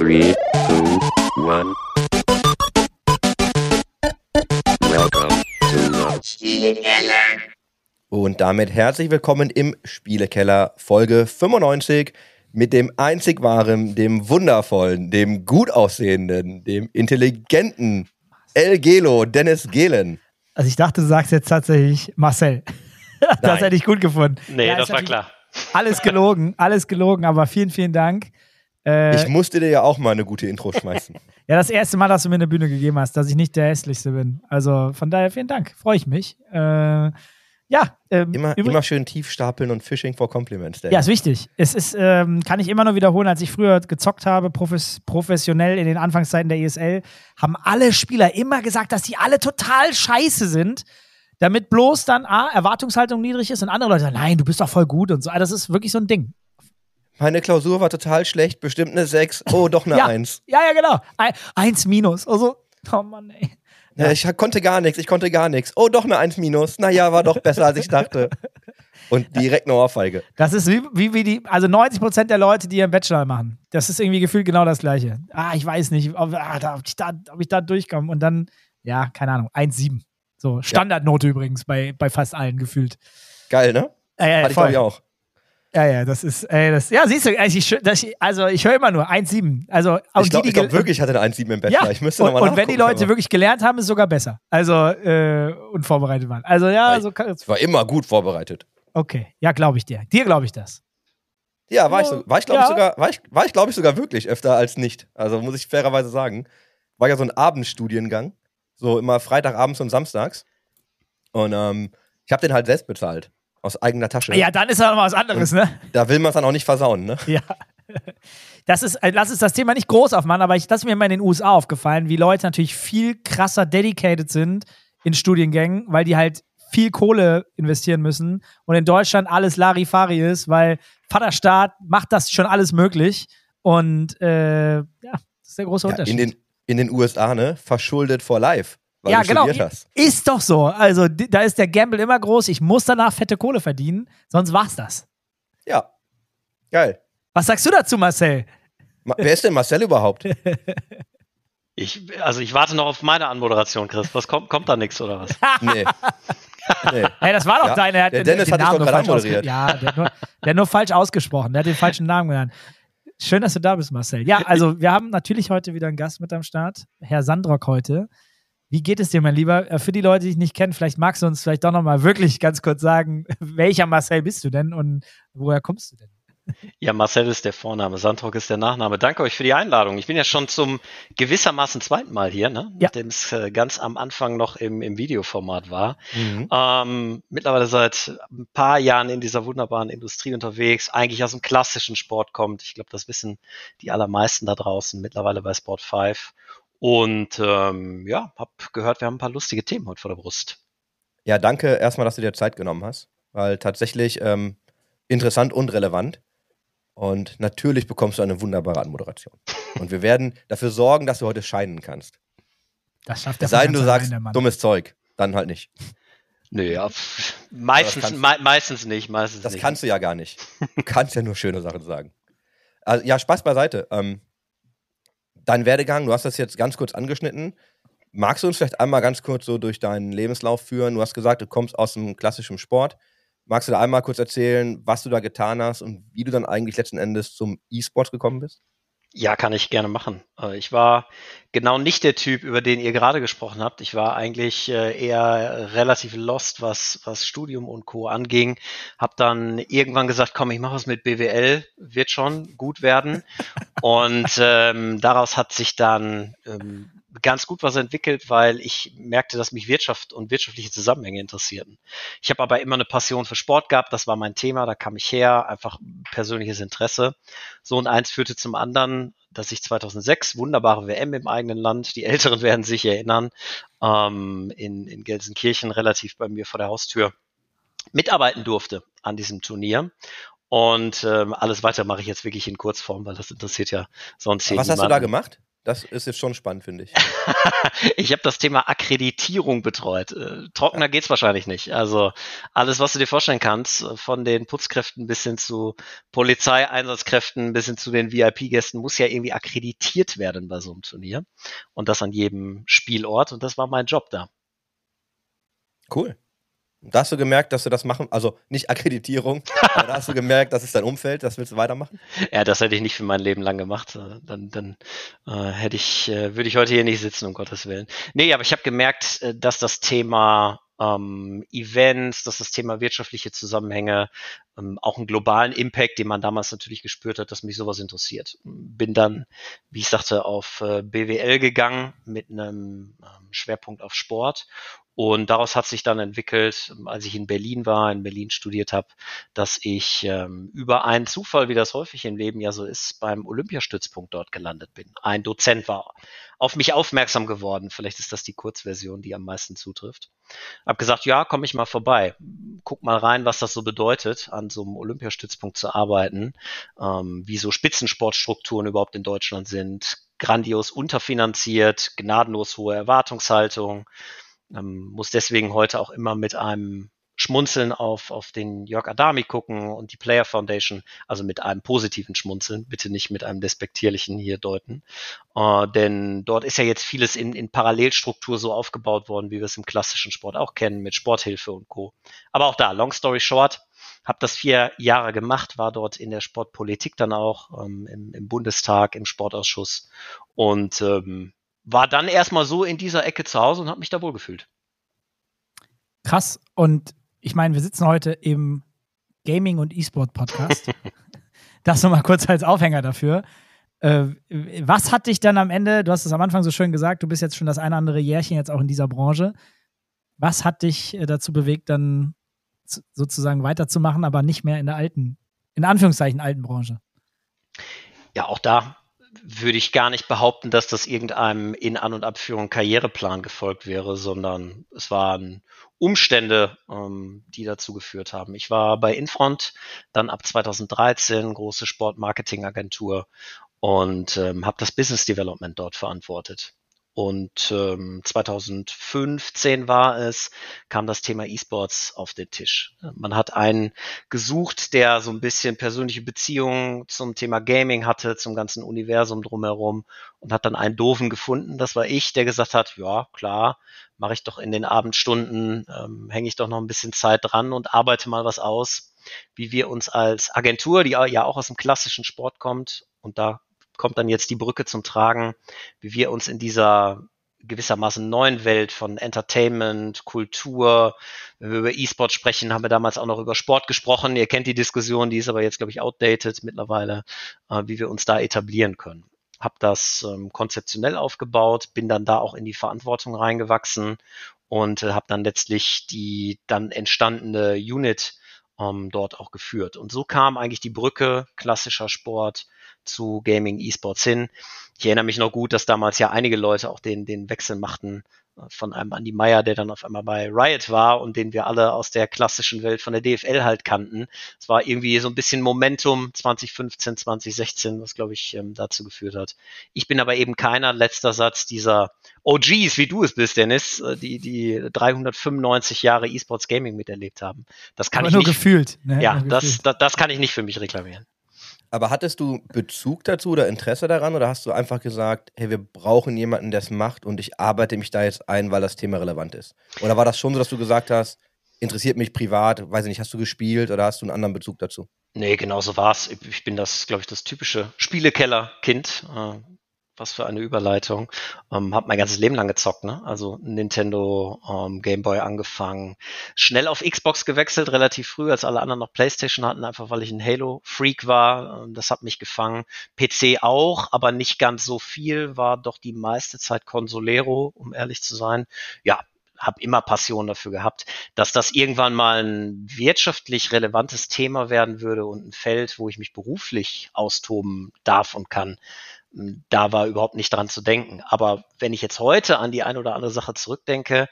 Three, two, one. Welcome to the Und damit herzlich willkommen im Spielekeller Folge 95 mit dem einzig wahren, dem wundervollen, dem gut aussehenden, dem intelligenten El Gelo, Dennis Gehlen. Also ich dachte, du sagst jetzt tatsächlich Marcel. das Nein. hätte ich gut gefunden. Nee, Ja, das war klar. Alles gelogen, alles gelogen, aber vielen, vielen Dank. Äh, Ich musste dir ja auch mal eine gute Intro schmeißen. ja, das erste Mal, dass du mir eine Bühne gegeben hast, dass ich nicht der Hässlichste bin. Also von daher vielen Dank, freue ich mich. Äh, ja, ähm, Immer, immer schön tief stapeln und Fishing for Compliments. Ja, ist wichtig. Es ist, ähm, kann ich immer nur wiederholen, als ich früher gezockt habe, profes professionell in den Anfangszeiten der ESL, haben alle Spieler immer gesagt, dass die alle total scheiße sind, damit bloß dann A, Erwartungshaltung niedrig ist und andere Leute sagen, nein, du bist doch voll gut und so. Also Das ist wirklich so ein Ding. Meine Klausur war total schlecht, bestimmt eine 6. Oh, doch eine ja. 1. Ja, ja, genau. Ein, eins minus. Also, oh Mann, ey. Ja. Ich konnte gar nichts, ich konnte gar nichts. Oh, doch eine 1 minus. Naja, war doch besser, als ich dachte. Und direkt eine Ohrfeige. Das ist wie, wie, wie die, also 90% der Leute, die ihren Bachelor machen. Das ist irgendwie gefühlt genau das Gleiche. Ah, ich weiß nicht, ob, ah, da, ob, ich, da, ob ich da durchkomme. Und dann, ja, keine Ahnung, 1,7. So, Standardnote übrigens bei, bei fast allen gefühlt. Geil, ne? Ja, ja, Hatte ich, glaube ich, auch. Ja, ja, das ist, ey, das, ja, siehst du, also ich, das, also ich höre immer nur 1,7. Also, Ich glaube glaub, wirklich, ich hatte eine 1,7 im Bachelor. Ja, Ich müsste und, nochmal und wenn die Leute wirklich gelernt haben, ist es sogar besser. Also, äh, unvorbereitet waren. Also, ja, Weil- so kann, Ich war immer gut vorbereitet. okay. Ja, glaube ich dir. Dir glaube ich das. Ja, war ich, so, war ich glaube Ja. ich sogar, war ich, war ich glaube ich sogar wirklich öfter als nicht. Also muss ich fairerweise sagen. War ja so ein Abendstudiengang. So immer Freitagabends und samstags. Und ähm, ich habe den halt selbst bezahlt. Aus eigener Tasche. Ja, dann ist ja noch mal was anderes, ne? Da will man es dann auch nicht versauen, ne? Ja. Das ist, äh, lass uns das Thema nicht groß aufmachen, aber ich, das ist mir mal in den USA aufgefallen, wie Leute natürlich viel krasser dedicated sind in Studiengängen, weil die halt viel Kohle investieren müssen und in Deutschland alles Larifari ist, weil Vaterstaat macht das schon alles möglich und äh, ja, das ist der große Ja, Unterschied. in, den, in den USA, ne? Verschuldet for life. Weil ja, du genau. studiert hast. Ist doch so. Also, da ist der Gamble immer groß. Ich muss danach fette Kohle verdienen, sonst war's das. Ja. Geil. Was sagst du dazu, Marcel? Ma wer ist denn Marcel überhaupt? Ich, also ich warte noch auf meine Anmoderation, Chris. Was kommt, kommt da nichts oder was? Nee. nee. Hey, das war doch Ja, deine. Er hat der den- Dennis den hat dich Namen doch nur gerade falsch anmoderiert. Ja, der hat, nur, der hat nur falsch ausgesprochen. Der hat den falschen Namen genannt. Schön, dass du da bist, Marcel. Ja, also wir haben natürlich heute wieder einen Gast mit am Start, Herr Sandrock heute. Wie geht es dir, mein Lieber? Äh, Für die Leute, die dich nicht kennen, vielleicht magst du uns vielleicht doch nochmal wirklich ganz kurz sagen, welcher Marcel bist du denn und woher kommst du denn? Ja, Marcel ist der Vorname, Sandrock ist der Nachname. Danke euch für die Einladung. Ich bin ja schon zum gewissermaßen zweiten Mal hier, ne? Ja. nachdem es äh, ganz am Anfang noch im, im Videoformat war. Mhm. Ähm, mittlerweile seit ein paar Jahren in dieser wunderbaren Industrie unterwegs, eigentlich aus dem klassischen Sport kommt. Ich glaube, das wissen die allermeisten da draußen, mittlerweile bei Sport 5. Und ähm, ja, hab gehört, wir haben ein paar lustige Themen heute vor der Brust. Ja, danke erstmal, dass du dir Zeit genommen hast. Weil tatsächlich ähm, interessant und relevant. Und natürlich bekommst du eine wunderbare Anmoderation. Und wir werden dafür sorgen, dass du heute scheinen kannst. Das schafft der Es sei denn, du sagst Mann. dummes Zeug. Dann halt nicht. Nö, ja, meistens, mei meistens nicht, meistens Das nicht. kannst du ja gar nicht. Du kannst ja nur schöne Sachen sagen. Also, ja, Spaß beiseite. Ähm, dein Werdegang, du hast das jetzt ganz kurz angeschnitten. Magst du uns vielleicht einmal ganz kurz so durch deinen Lebenslauf führen? Du hast gesagt, du kommst aus dem klassischen Sport. Magst du da einmal kurz erzählen, was du da getan hast und wie du dann eigentlich letzten Endes zum E-Sport gekommen bist? Ja, kann ich gerne machen. Äh, Ich war genau nicht der Typ, über den ihr gerade gesprochen habt. Ich war eigentlich äh, eher relativ lost, was, was Studium und Co. anging. Hab dann irgendwann gesagt, komm, ich mache was mit BWL, wird schon gut werden. Und ähm, daraus hat sich dann ähm, ganz gut was entwickelt, weil ich merkte, dass mich Wirtschaft und wirtschaftliche Zusammenhänge interessierten. Ich habe aber immer eine Passion für Sport gehabt, das war mein Thema, da kam ich her, einfach persönliches Interesse. So und eins führte zum anderen, dass ich 2006 wunderbare WM im eigenen Land, die Älteren werden sich erinnern, ähm, in, in Gelsenkirchen relativ bei mir vor der Haustür mitarbeiten durfte an diesem Turnier. Und ähm, alles weiter mache ich jetzt wirklich in Kurzform, weil das interessiert ja sonst hier Was hast du da gemacht? Das ist jetzt schon spannend, finde ich. ich habe das Thema Akkreditierung betreut. Äh, trockener geht's wahrscheinlich nicht. Also alles, was du dir vorstellen kannst, äh, von den Putzkräften bis hin zu Polizeieinsatzkräften bis hin zu den VIP-Gästen, muss ja irgendwie akkreditiert werden bei so einem Turnier. Und das an jedem Spielort. Und das war mein Job da. Cool. Da hast du gemerkt, dass du das machen, also nicht Akkreditierung, aber da hast du gemerkt, das ist dein Umfeld, das willst du weitermachen? Ja, das hätte ich nicht für mein Leben lang gemacht. Äh, dann, dann äh, hätte ich, äh, würde ich heute hier nicht sitzen, um Gottes Willen. Nee, aber ich habe gemerkt, äh, dass das Thema ähm, Events, dass das Thema wirtschaftliche Zusammenhänge, ähm, auch einen globalen Impact, den man damals natürlich gespürt hat, dass mich sowas interessiert. Bin dann, wie ich sagte, auf äh, BWL gegangen mit einem ähm, Schwerpunkt auf Sport und daraus hat sich dann entwickelt, als ich in Berlin war, in Berlin studiert habe, dass ich ähm, über einen Zufall, wie das häufig im Leben ja so ist, beim Olympiastützpunkt dort gelandet bin. Ein Dozent war auf mich aufmerksam geworden. Vielleicht ist das die Kurzversion, die am meisten zutrifft. Hab gesagt, ja, komm ich mal vorbei. Guck mal rein, was das so bedeutet, an so einem Olympiastützpunkt zu arbeiten, ähm, wie so Spitzensportstrukturen überhaupt in Deutschland sind, grandios unterfinanziert, gnadenlos hohe Erwartungshaltung ähm, muss deswegen heute auch immer mit einem Schmunzeln auf, auf den Jörg Adami gucken und die Player Foundation, also mit einem positiven Schmunzeln, bitte nicht mit einem despektierlichen hier deuten. Äh, denn dort ist ja jetzt vieles in, in Parallelstruktur so aufgebaut worden, wie wir es im klassischen Sport auch kennen, mit Sporthilfe und Co. Aber auch da, long story short, habe das vier Jahre gemacht, war dort in der Sportpolitik dann auch, ähm, im, im Bundestag, im Sportausschuss und ähm, war dann erstmal so in dieser Ecke zu Hause und habe mich da wohl gefühlt. Krass. Und ich meine, wir sitzen heute im Gaming- und E-Sport-Podcast. das nochmal kurz als Aufhänger dafür. Äh, was hat dich dann am Ende, du hast es am Anfang so schön gesagt, du bist jetzt schon das eine oder andere Jährchen jetzt auch in dieser Branche. Was hat dich äh, dazu bewegt, dann sozusagen weiterzumachen, aber nicht mehr in der alten, in Anführungszeichen alten Branche? Ja, auch da würde ich gar nicht behaupten, dass das irgendeinem in An- und Abführung Karriereplan gefolgt wäre, sondern es waren Umstände, ähm, die dazu geführt haben. Ich war bei Infront, dann ab 2013 große Sportmarketingagentur und ähm, habe das Business Development dort verantwortet. Und ähm, 2015 war es, kam das Thema E-Sports auf den Tisch. Man hat einen gesucht, der so ein bisschen persönliche Beziehungen zum Thema Gaming hatte, zum ganzen Universum drumherum und hat dann einen Doofen gefunden. Das war ich, der gesagt hat, ja, klar, mache ich doch in den Abendstunden, ähm, hänge ich doch noch ein bisschen Zeit dran und arbeite mal was aus, wie wir uns als Agentur, die ja auch aus dem klassischen Sport kommt, und da kommt dann jetzt die Brücke zum Tragen, wie wir uns in dieser gewissermaßen neuen Welt von Entertainment, Kultur. Wenn wir über E-Sport sprechen, haben wir damals auch noch über Sport gesprochen. Ihr kennt die Diskussion, die ist aber jetzt, glaube ich, outdated mittlerweile, äh, wie wir uns da etablieren können. Hab das ähm, konzeptionell aufgebaut, bin dann da auch in die Verantwortung reingewachsen und äh, habe dann letztlich die dann entstandene Unit ähm, dort auch geführt. Und so kam eigentlich die Brücke klassischer Sport, zu Gaming E-Sports hin. Ich erinnere mich noch gut, dass damals ja einige Leute auch den, den Wechsel machten von einem Andy Meyer, der dann auf einmal bei Riot war und den wir alle aus der klassischen Welt von der DFL halt kannten. Es war irgendwie so ein bisschen Momentum 2015, 2016, was glaube ich ähm, dazu geführt hat. Ich bin aber eben keiner, letzter Satz, dieser OGs, wie du es bist, Dennis, äh, die, die 395 Jahre E-Sports Gaming miterlebt haben. Das kann aber ich nur nicht. gefühlt. Ne? Ja, nur das, gefühlt. Das, das kann ich nicht für mich reklamieren. Aber hattest du Bezug dazu oder Interesse daran oder hast du einfach gesagt, hey, wir brauchen jemanden, der es macht und ich arbeite mich da jetzt ein, weil das Thema relevant ist? Oder war das schon so, dass du gesagt hast, interessiert mich privat, weiß ich nicht, hast du gespielt oder hast du einen anderen Bezug dazu? Nee, genau so war es. Ich bin das, glaube ich, das typische Spielekeller-Kind. Was für eine Überleitung. Ähm, hab mein ganzes Leben lang gezockt, ne? Also Nintendo, ähm, Game Boy angefangen, schnell auf Xbox gewechselt, relativ früh, als alle anderen noch PlayStation hatten, einfach weil ich ein Halo-Freak war. Ähm, das hat mich gefangen. PC auch, aber nicht ganz so viel, war doch die meiste Zeit Consolero, um ehrlich zu sein. Ja, habe immer Passion dafür gehabt, dass das irgendwann mal ein wirtschaftlich relevantes Thema werden würde und ein Feld, wo ich mich beruflich austoben darf und kann da war überhaupt nicht dran zu denken. Aber wenn ich jetzt heute an die eine oder andere Sache zurückdenke,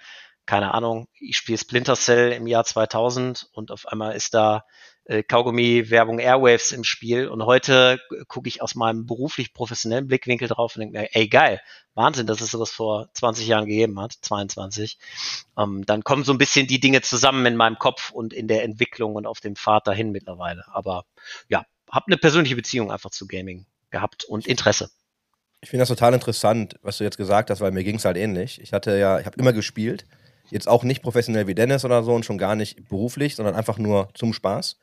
keine Ahnung, ich spiele Splinter Cell im Jahr 2000 und auf einmal ist da äh, Kaugummi-Werbung Airwaves im Spiel und heute gucke ich aus meinem beruflich professionellen Blickwinkel drauf und denke mir, ey geil, Wahnsinn, dass es sowas vor 20 Jahren gegeben hat, 22. Ähm, dann kommen so ein bisschen die Dinge zusammen in meinem Kopf und in der Entwicklung und auf dem Pfad dahin mittlerweile. Aber ja, habe eine persönliche Beziehung einfach zu Gaming gehabt und Interesse. Ich finde das total interessant, was du jetzt gesagt hast, weil mir ging es halt ähnlich. Ich hatte ja, ich habe immer gespielt, jetzt auch nicht professionell wie Dennis oder so und schon gar nicht beruflich, sondern einfach nur zum Spaß.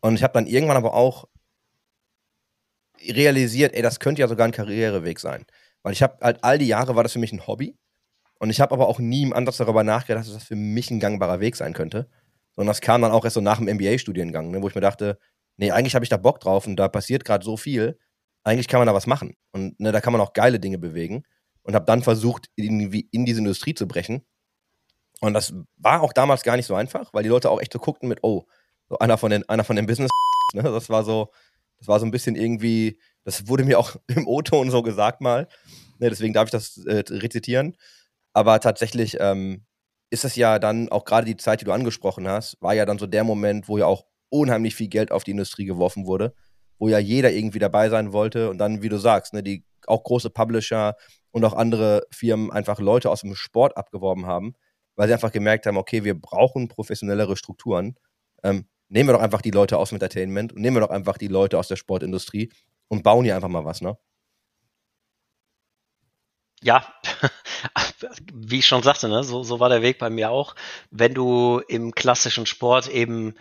Und ich habe dann irgendwann aber auch realisiert, ey, das könnte ja sogar ein Karriereweg sein. Weil ich habe halt all die Jahre war das für mich ein Hobby. Und ich habe aber auch nie im Ansatz darüber nachgedacht, dass das für mich ein gangbarer Weg sein könnte. Sondern das kam dann auch erst so nach dem MBA-Studiengang, ne, wo ich mir dachte, nee, eigentlich habe ich da Bock drauf und da passiert gerade so viel. Eigentlich kann man da was machen. Und ne, da kann man auch geile Dinge bewegen. Und habe dann versucht, irgendwie in diese Industrie zu brechen. Und das war auch damals gar nicht so einfach, weil die Leute auch echt so guckten mit, oh, so einer von den, einer von den Business, ne? Das war so, das war so ein bisschen irgendwie, das wurde mir auch im O-Ton so gesagt mal. Ne, deswegen darf ich das äh, rezitieren. Aber tatsächlich ähm, ist es ja dann auch gerade die Zeit, die du angesprochen hast, war ja dann so der Moment, wo ja auch unheimlich viel Geld auf die Industrie geworfen wurde, wo ja jeder irgendwie dabei sein wollte und dann, wie du sagst, ne, die auch große Publisher und auch andere Firmen einfach Leute aus dem Sport abgeworben haben, weil sie einfach gemerkt haben, okay, wir brauchen professionellere Strukturen. Ähm, nehmen wir doch einfach die Leute aus dem Entertainment und nehmen wir doch einfach die Leute aus der Sportindustrie und bauen hier einfach mal was, ne? Ja, wie ich schon sagte, ne, so, so war der Weg bei mir auch. Wenn du im klassischen Sport eben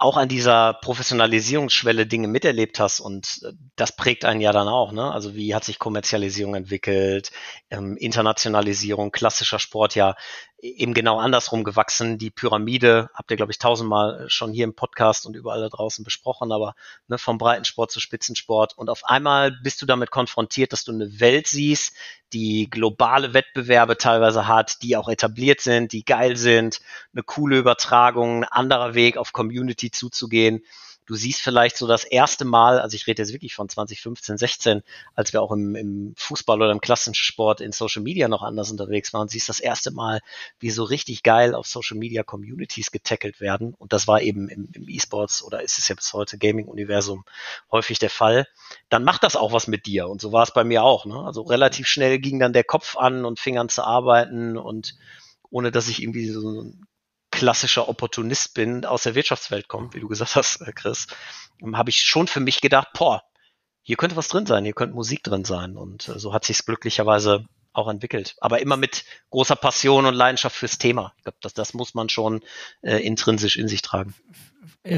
auch an dieser Professionalisierungsschwelle Dinge miterlebt hast und äh, das prägt einen ja dann auch. Ne? Also wie hat sich Kommerzialisierung entwickelt, ähm, Internationalisierung, klassischer Sport ja eben genau andersrum gewachsen. Die Pyramide habt ihr, glaube ich, tausendmal schon hier im Podcast und überall da draußen besprochen, aber ne, vom Breitensport zu Spitzensport. Und auf einmal bist du damit konfrontiert, dass du eine Welt siehst, die globale Wettbewerbe teilweise hat, die auch etabliert sind, die geil sind, eine coole Übertragung, ein anderer Weg auf Community zuzugehen du siehst vielleicht so das erste Mal, also ich rede jetzt wirklich von 2015, 16, als wir auch im, im Fußball oder im klassischen Sport in Social Media noch anders unterwegs waren, siehst das erste Mal, wie so richtig geil auf Social Media Communities getackelt werden. Und das war eben im, im E-Sports oder ist es ja bis heute Gaming-Universum häufig der Fall. Dann macht das auch was mit dir. Und so war es bei mir auch. Ne? Also relativ schnell ging dann der Kopf an und fing an zu arbeiten und ohne dass ich irgendwie so ein klassischer Opportunist bin, aus der Wirtschaftswelt kommt, wie du gesagt hast, äh, Chris, ähm, habe ich schon für mich gedacht, boah, hier könnte was drin sein, hier könnte Musik drin sein. Und äh, so hat sich glücklicherweise auch entwickelt. Aber immer mit großer Passion und Leidenschaft fürs Thema. Ich glaube, das, das muss man schon äh, intrinsisch in sich tragen.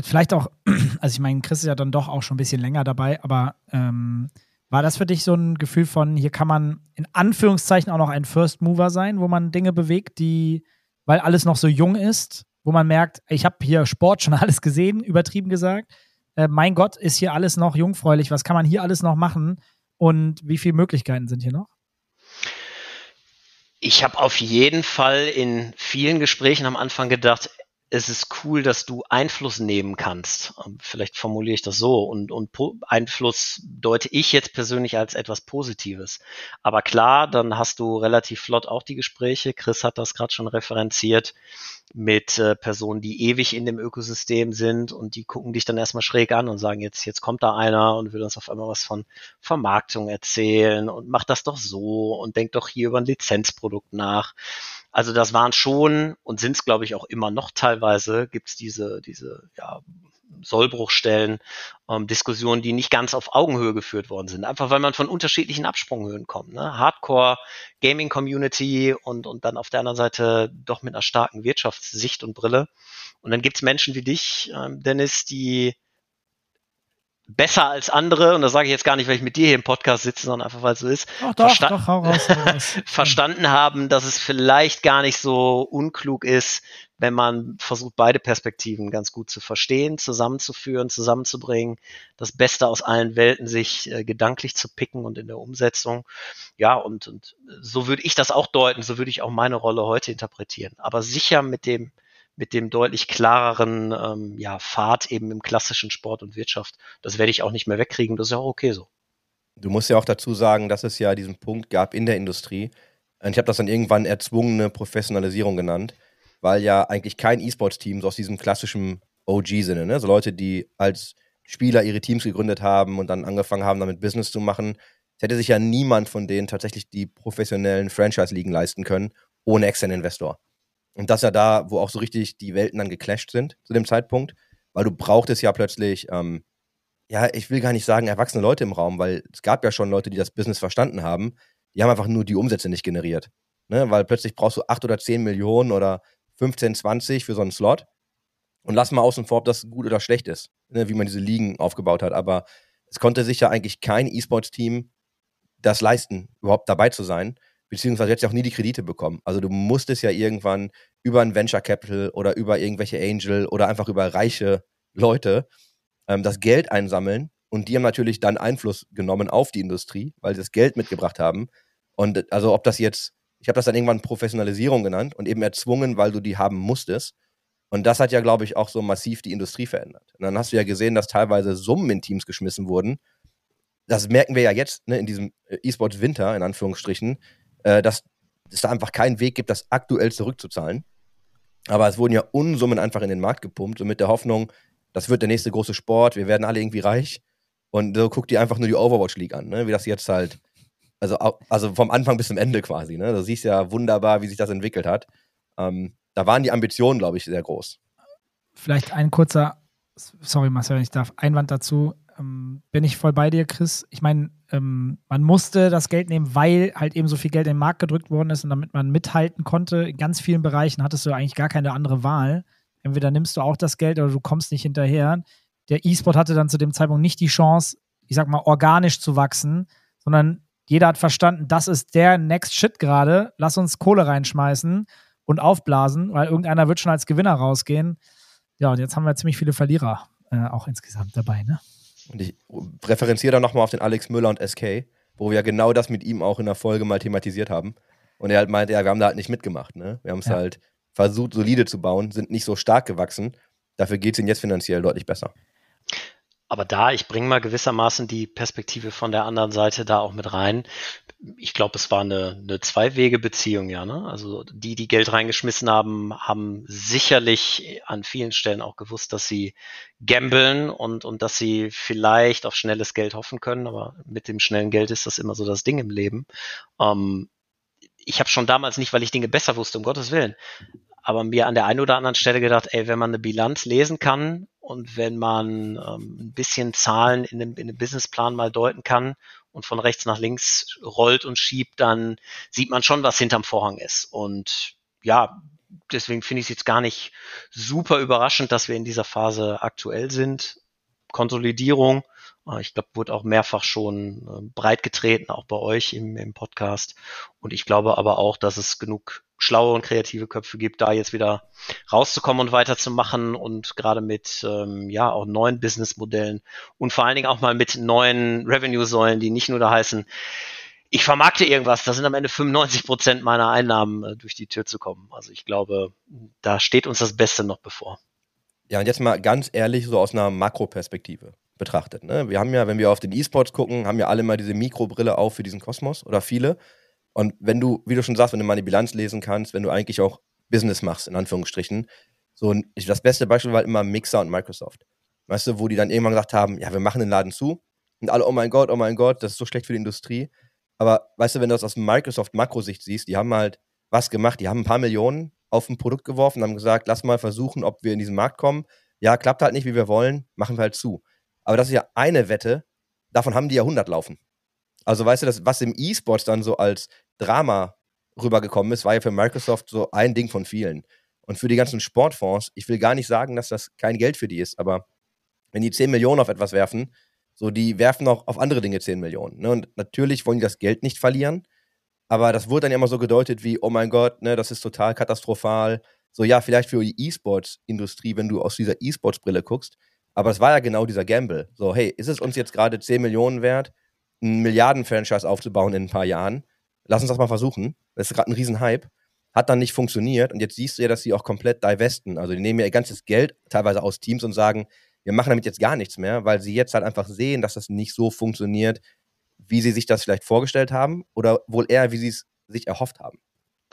Vielleicht auch, also ich meine, Chris ist ja dann doch auch schon ein bisschen länger dabei, aber ähm, war das für dich so ein Gefühl von, hier kann man in Anführungszeichen auch noch ein First Mover sein, wo man Dinge bewegt, die weil alles noch so jung ist, wo man merkt, ich habe hier Sport schon alles gesehen, übertrieben gesagt. Äh, mein Gott, ist hier alles noch jungfräulich. Was kann man hier alles noch machen? Und wie viele Möglichkeiten sind hier noch? Ich habe auf jeden Fall in vielen Gesprächen am Anfang gedacht, es ist cool, dass du Einfluss nehmen kannst. Ähm, vielleicht formuliere ich das so. Und, und Einfluss deute ich jetzt persönlich als etwas Positives. Aber klar, dann hast du relativ flott auch die Gespräche. Chris hat das gerade schon referenziert mit äh, Personen, die ewig in dem Ökosystem sind und die gucken dich dann erstmal schräg an und sagen, jetzt, jetzt kommt da einer und will uns auf einmal was von Vermarktung erzählen und macht das doch so und denkt doch hier über ein Lizenzprodukt nach. Also das waren schon und sind es, glaube ich, auch immer noch teilweise, gibt es diese, diese ja, Sollbruchstellen, ähm, Diskussionen, die nicht ganz auf Augenhöhe geführt worden sind. Einfach weil man von unterschiedlichen Absprunghöhen kommt. Ne? Hardcore, Gaming Community und, und dann auf der anderen Seite doch mit einer starken Wirtschaftssicht und Brille. Und dann gibt es Menschen wie dich, ähm, Dennis, die besser als andere, und das sage ich jetzt gar nicht, weil ich mit dir hier im Podcast sitze, sondern einfach, weil es so ist, doch, doch, versta doch, hau raus, hau raus. verstanden haben, dass es vielleicht gar nicht so unklug ist, wenn man versucht, beide Perspektiven ganz gut zu verstehen, zusammenzuführen, zusammenzubringen, das Beste aus allen Welten sich äh, gedanklich zu picken und in der Umsetzung. Ja, und, und so würde ich das auch deuten, so würde ich auch meine Rolle heute interpretieren. Aber sicher mit dem, mit dem deutlich klareren ähm, ja, Pfad eben im klassischen Sport und Wirtschaft. Das werde ich auch nicht mehr wegkriegen. Das ist ja auch okay so. Du musst ja auch dazu sagen, dass es ja diesen Punkt gab in der Industrie, Und ich habe das dann irgendwann erzwungene Professionalisierung genannt, weil ja eigentlich kein E-Sports-Team aus diesem klassischen OG-Sinne, ne? so Leute, die als Spieler ihre Teams gegründet haben und dann angefangen haben, damit Business zu machen, es hätte sich ja niemand von denen tatsächlich die professionellen Franchise-Ligen leisten können, ohne externen Investor. Und das ist ja da, wo auch so richtig die Welten dann geclasht sind zu dem Zeitpunkt, weil du brauchtest ja plötzlich, ähm, ja, ich will gar nicht sagen erwachsene Leute im Raum, weil es gab ja schon Leute, die das Business verstanden haben, die haben einfach nur die Umsätze nicht generiert. Ne? Weil plötzlich brauchst du 8 oder 10 Millionen oder 15, 20 für so einen Slot. Und lass mal außen vor, ob das gut oder schlecht ist, ne? wie man diese Ligen aufgebaut hat. Aber es konnte sich ja eigentlich kein E-Sports-Team das leisten, überhaupt dabei zu sein. Beziehungsweise jetzt ja auch nie die Kredite bekommen. Also du musstest ja irgendwann über ein Venture Capital oder über irgendwelche Angel oder einfach über reiche Leute ähm, das Geld einsammeln, und die haben natürlich dann Einfluss genommen auf die Industrie, weil sie das Geld mitgebracht haben. Und also ob das jetzt, ich habe das dann irgendwann Professionalisierung genannt und eben erzwungen, weil du die haben musstest. Und das hat ja, glaube ich, auch so massiv die Industrie verändert. Und dann hast du ja gesehen, dass teilweise Summen in Teams geschmissen wurden. Das merken wir ja jetzt ne, in diesem äh, E-Sports-Winter, in Anführungsstrichen, äh, dass es da einfach keinen Weg gibt, das aktuell zurückzuzahlen. Aber es wurden ja Unsummen einfach in den Markt gepumpt und mit der Hoffnung, das wird der nächste große Sport, wir werden alle irgendwie reich. Und so guck dir einfach nur die Overwatch League an, ne? wie das jetzt halt, also, also vom Anfang bis zum Ende quasi. Ne? Du siehst ja wunderbar, wie sich das entwickelt hat. Ähm, da waren die Ambitionen, glaube ich, sehr groß. Vielleicht ein kurzer, sorry Marcel, ich darf, Einwand dazu. Ähm, bin ich voll bei dir, Chris. Ich meine, ähm, man musste das Geld nehmen, weil halt eben so viel Geld in den Markt gedrückt worden ist und damit man mithalten konnte. In ganz vielen Bereichen hattest du eigentlich gar keine andere Wahl. Entweder nimmst du auch das Geld oder du kommst nicht hinterher der E-Sport hatte dann zu dem Zeitpunkt nicht die Chance, ich sag mal, organisch zu wachsen, sondern jeder hat verstanden, das ist der Next Shit gerade, lass uns Kohle reinschmeißen und aufblasen, weil irgendeiner wird schon als Gewinner rausgehen. Ja, und jetzt haben wir ziemlich viele Verlierer äh, auch insgesamt dabei, ne? Und ich referenziere dann nochmal auf den Alex Müller und SK, wo wir ja genau das mit ihm auch in der Folge mal thematisiert haben. Und er halt meinte, ja, wir haben da halt nicht mitgemacht, ne? Wir haben es ja. halt versucht, solide zu bauen, sind nicht so stark gewachsen. Dafür geht es ihnen jetzt finanziell deutlich besser. Aber da, ich bringe mal gewissermaßen die Perspektive von der anderen Seite da auch mit rein. Ich glaube, es war eine, eine Zwei-Wege-Beziehung, ja. Ne? Also die, die Geld reingeschmissen haben, haben sicherlich an vielen Stellen auch gewusst, dass sie gambeln und, und dass sie vielleicht auf schnelles Geld hoffen können. Aber mit dem schnellen Geld ist das immer so das Ding im Leben. Ähm, ich habe schon damals nicht, weil ich Dinge besser wusste, um Gottes Willen, aber mir an der einen oder anderen Stelle gedacht, ey, wenn man eine Bilanz lesen kann und wenn man ähm, ein bisschen Zahlen in dem, in dem Businessplan mal deuten kann und von rechts nach links rollt und schiebt, dann sieht man schon, was hinterm Vorhang ist. Und ja, deswegen finde ich es jetzt gar nicht super überraschend, dass wir in dieser Phase aktuell sind. Konsolidierung, ich glaube, wurde auch mehrfach schon äh, breit getreten, auch bei euch im, im Podcast. Und ich glaube aber auch, dass es genug schlaue und kreative Köpfe gibt, da jetzt wieder rauszukommen und weiterzumachen und gerade mit ähm, ja auch neuen Businessmodellen und vor allen Dingen auch mal mit neuen Revenue-Säulen, die nicht nur da heißen, ich vermarkte irgendwas, da sind am Ende 95 Prozent meiner Einnahmen äh, durch die Tür zu kommen. Also ich glaube, da steht uns das Beste noch bevor. Ja, und jetzt mal ganz ehrlich, so aus einer Makroperspektive betrachtet. Ne? Wir haben ja, wenn wir auf den E-Sports gucken, haben ja alle mal diese Mikrobrille auf für diesen Kosmos oder viele. Und wenn du, wie du schon sagst, wenn du mal eine Bilanz lesen kannst, wenn du eigentlich auch Business machst, in Anführungsstrichen, so das beste Beispiel war immer Mixer und Microsoft. Weißt du, wo die dann irgendwann gesagt haben, ja, wir machen den Laden zu. Und alle, oh mein Gott, oh mein Gott, das ist so schlecht für die Industrie. Aber weißt du, wenn du das aus Microsoft-Makrosicht siehst, die haben halt was gemacht, die haben ein paar Millionen auf ein Produkt geworfen, haben gesagt, lass mal versuchen, ob wir in diesen Markt kommen. Ja, klappt halt nicht, wie wir wollen, machen wir halt zu. Aber das ist ja eine Wette, davon haben die ja 100 laufen. Also weißt du, das, was im E-Sports dann so als Drama rübergekommen ist, war ja für Microsoft so ein Ding von vielen. Und für die ganzen Sportfonds, ich will gar nicht sagen, dass das kein Geld für die ist, aber wenn die 10 Millionen auf etwas werfen, so die werfen auch auf andere Dinge 10 Millionen. Ne? Und natürlich wollen die das Geld nicht verlieren, aber das wurde dann ja immer so gedeutet wie, oh mein Gott, ne, das ist total katastrophal. So, ja, vielleicht für die E-Sports-Industrie, wenn du aus dieser E-Sports-Brille guckst. Aber es war ja genau dieser Gamble. So, hey, ist es uns jetzt gerade 10 Millionen wert, ein Milliarden-Franchise aufzubauen in ein paar Jahren. Lass uns das mal versuchen. Das ist gerade ein Riesenhype. Hat dann nicht funktioniert und jetzt siehst du ja, dass sie auch komplett divesten. Also die nehmen ja ihr ganzes Geld teilweise aus Teams und sagen, wir machen damit jetzt gar nichts mehr, weil sie jetzt halt einfach sehen, dass das nicht so funktioniert, wie sie sich das vielleicht vorgestellt haben oder wohl eher, wie sie es sich erhofft haben.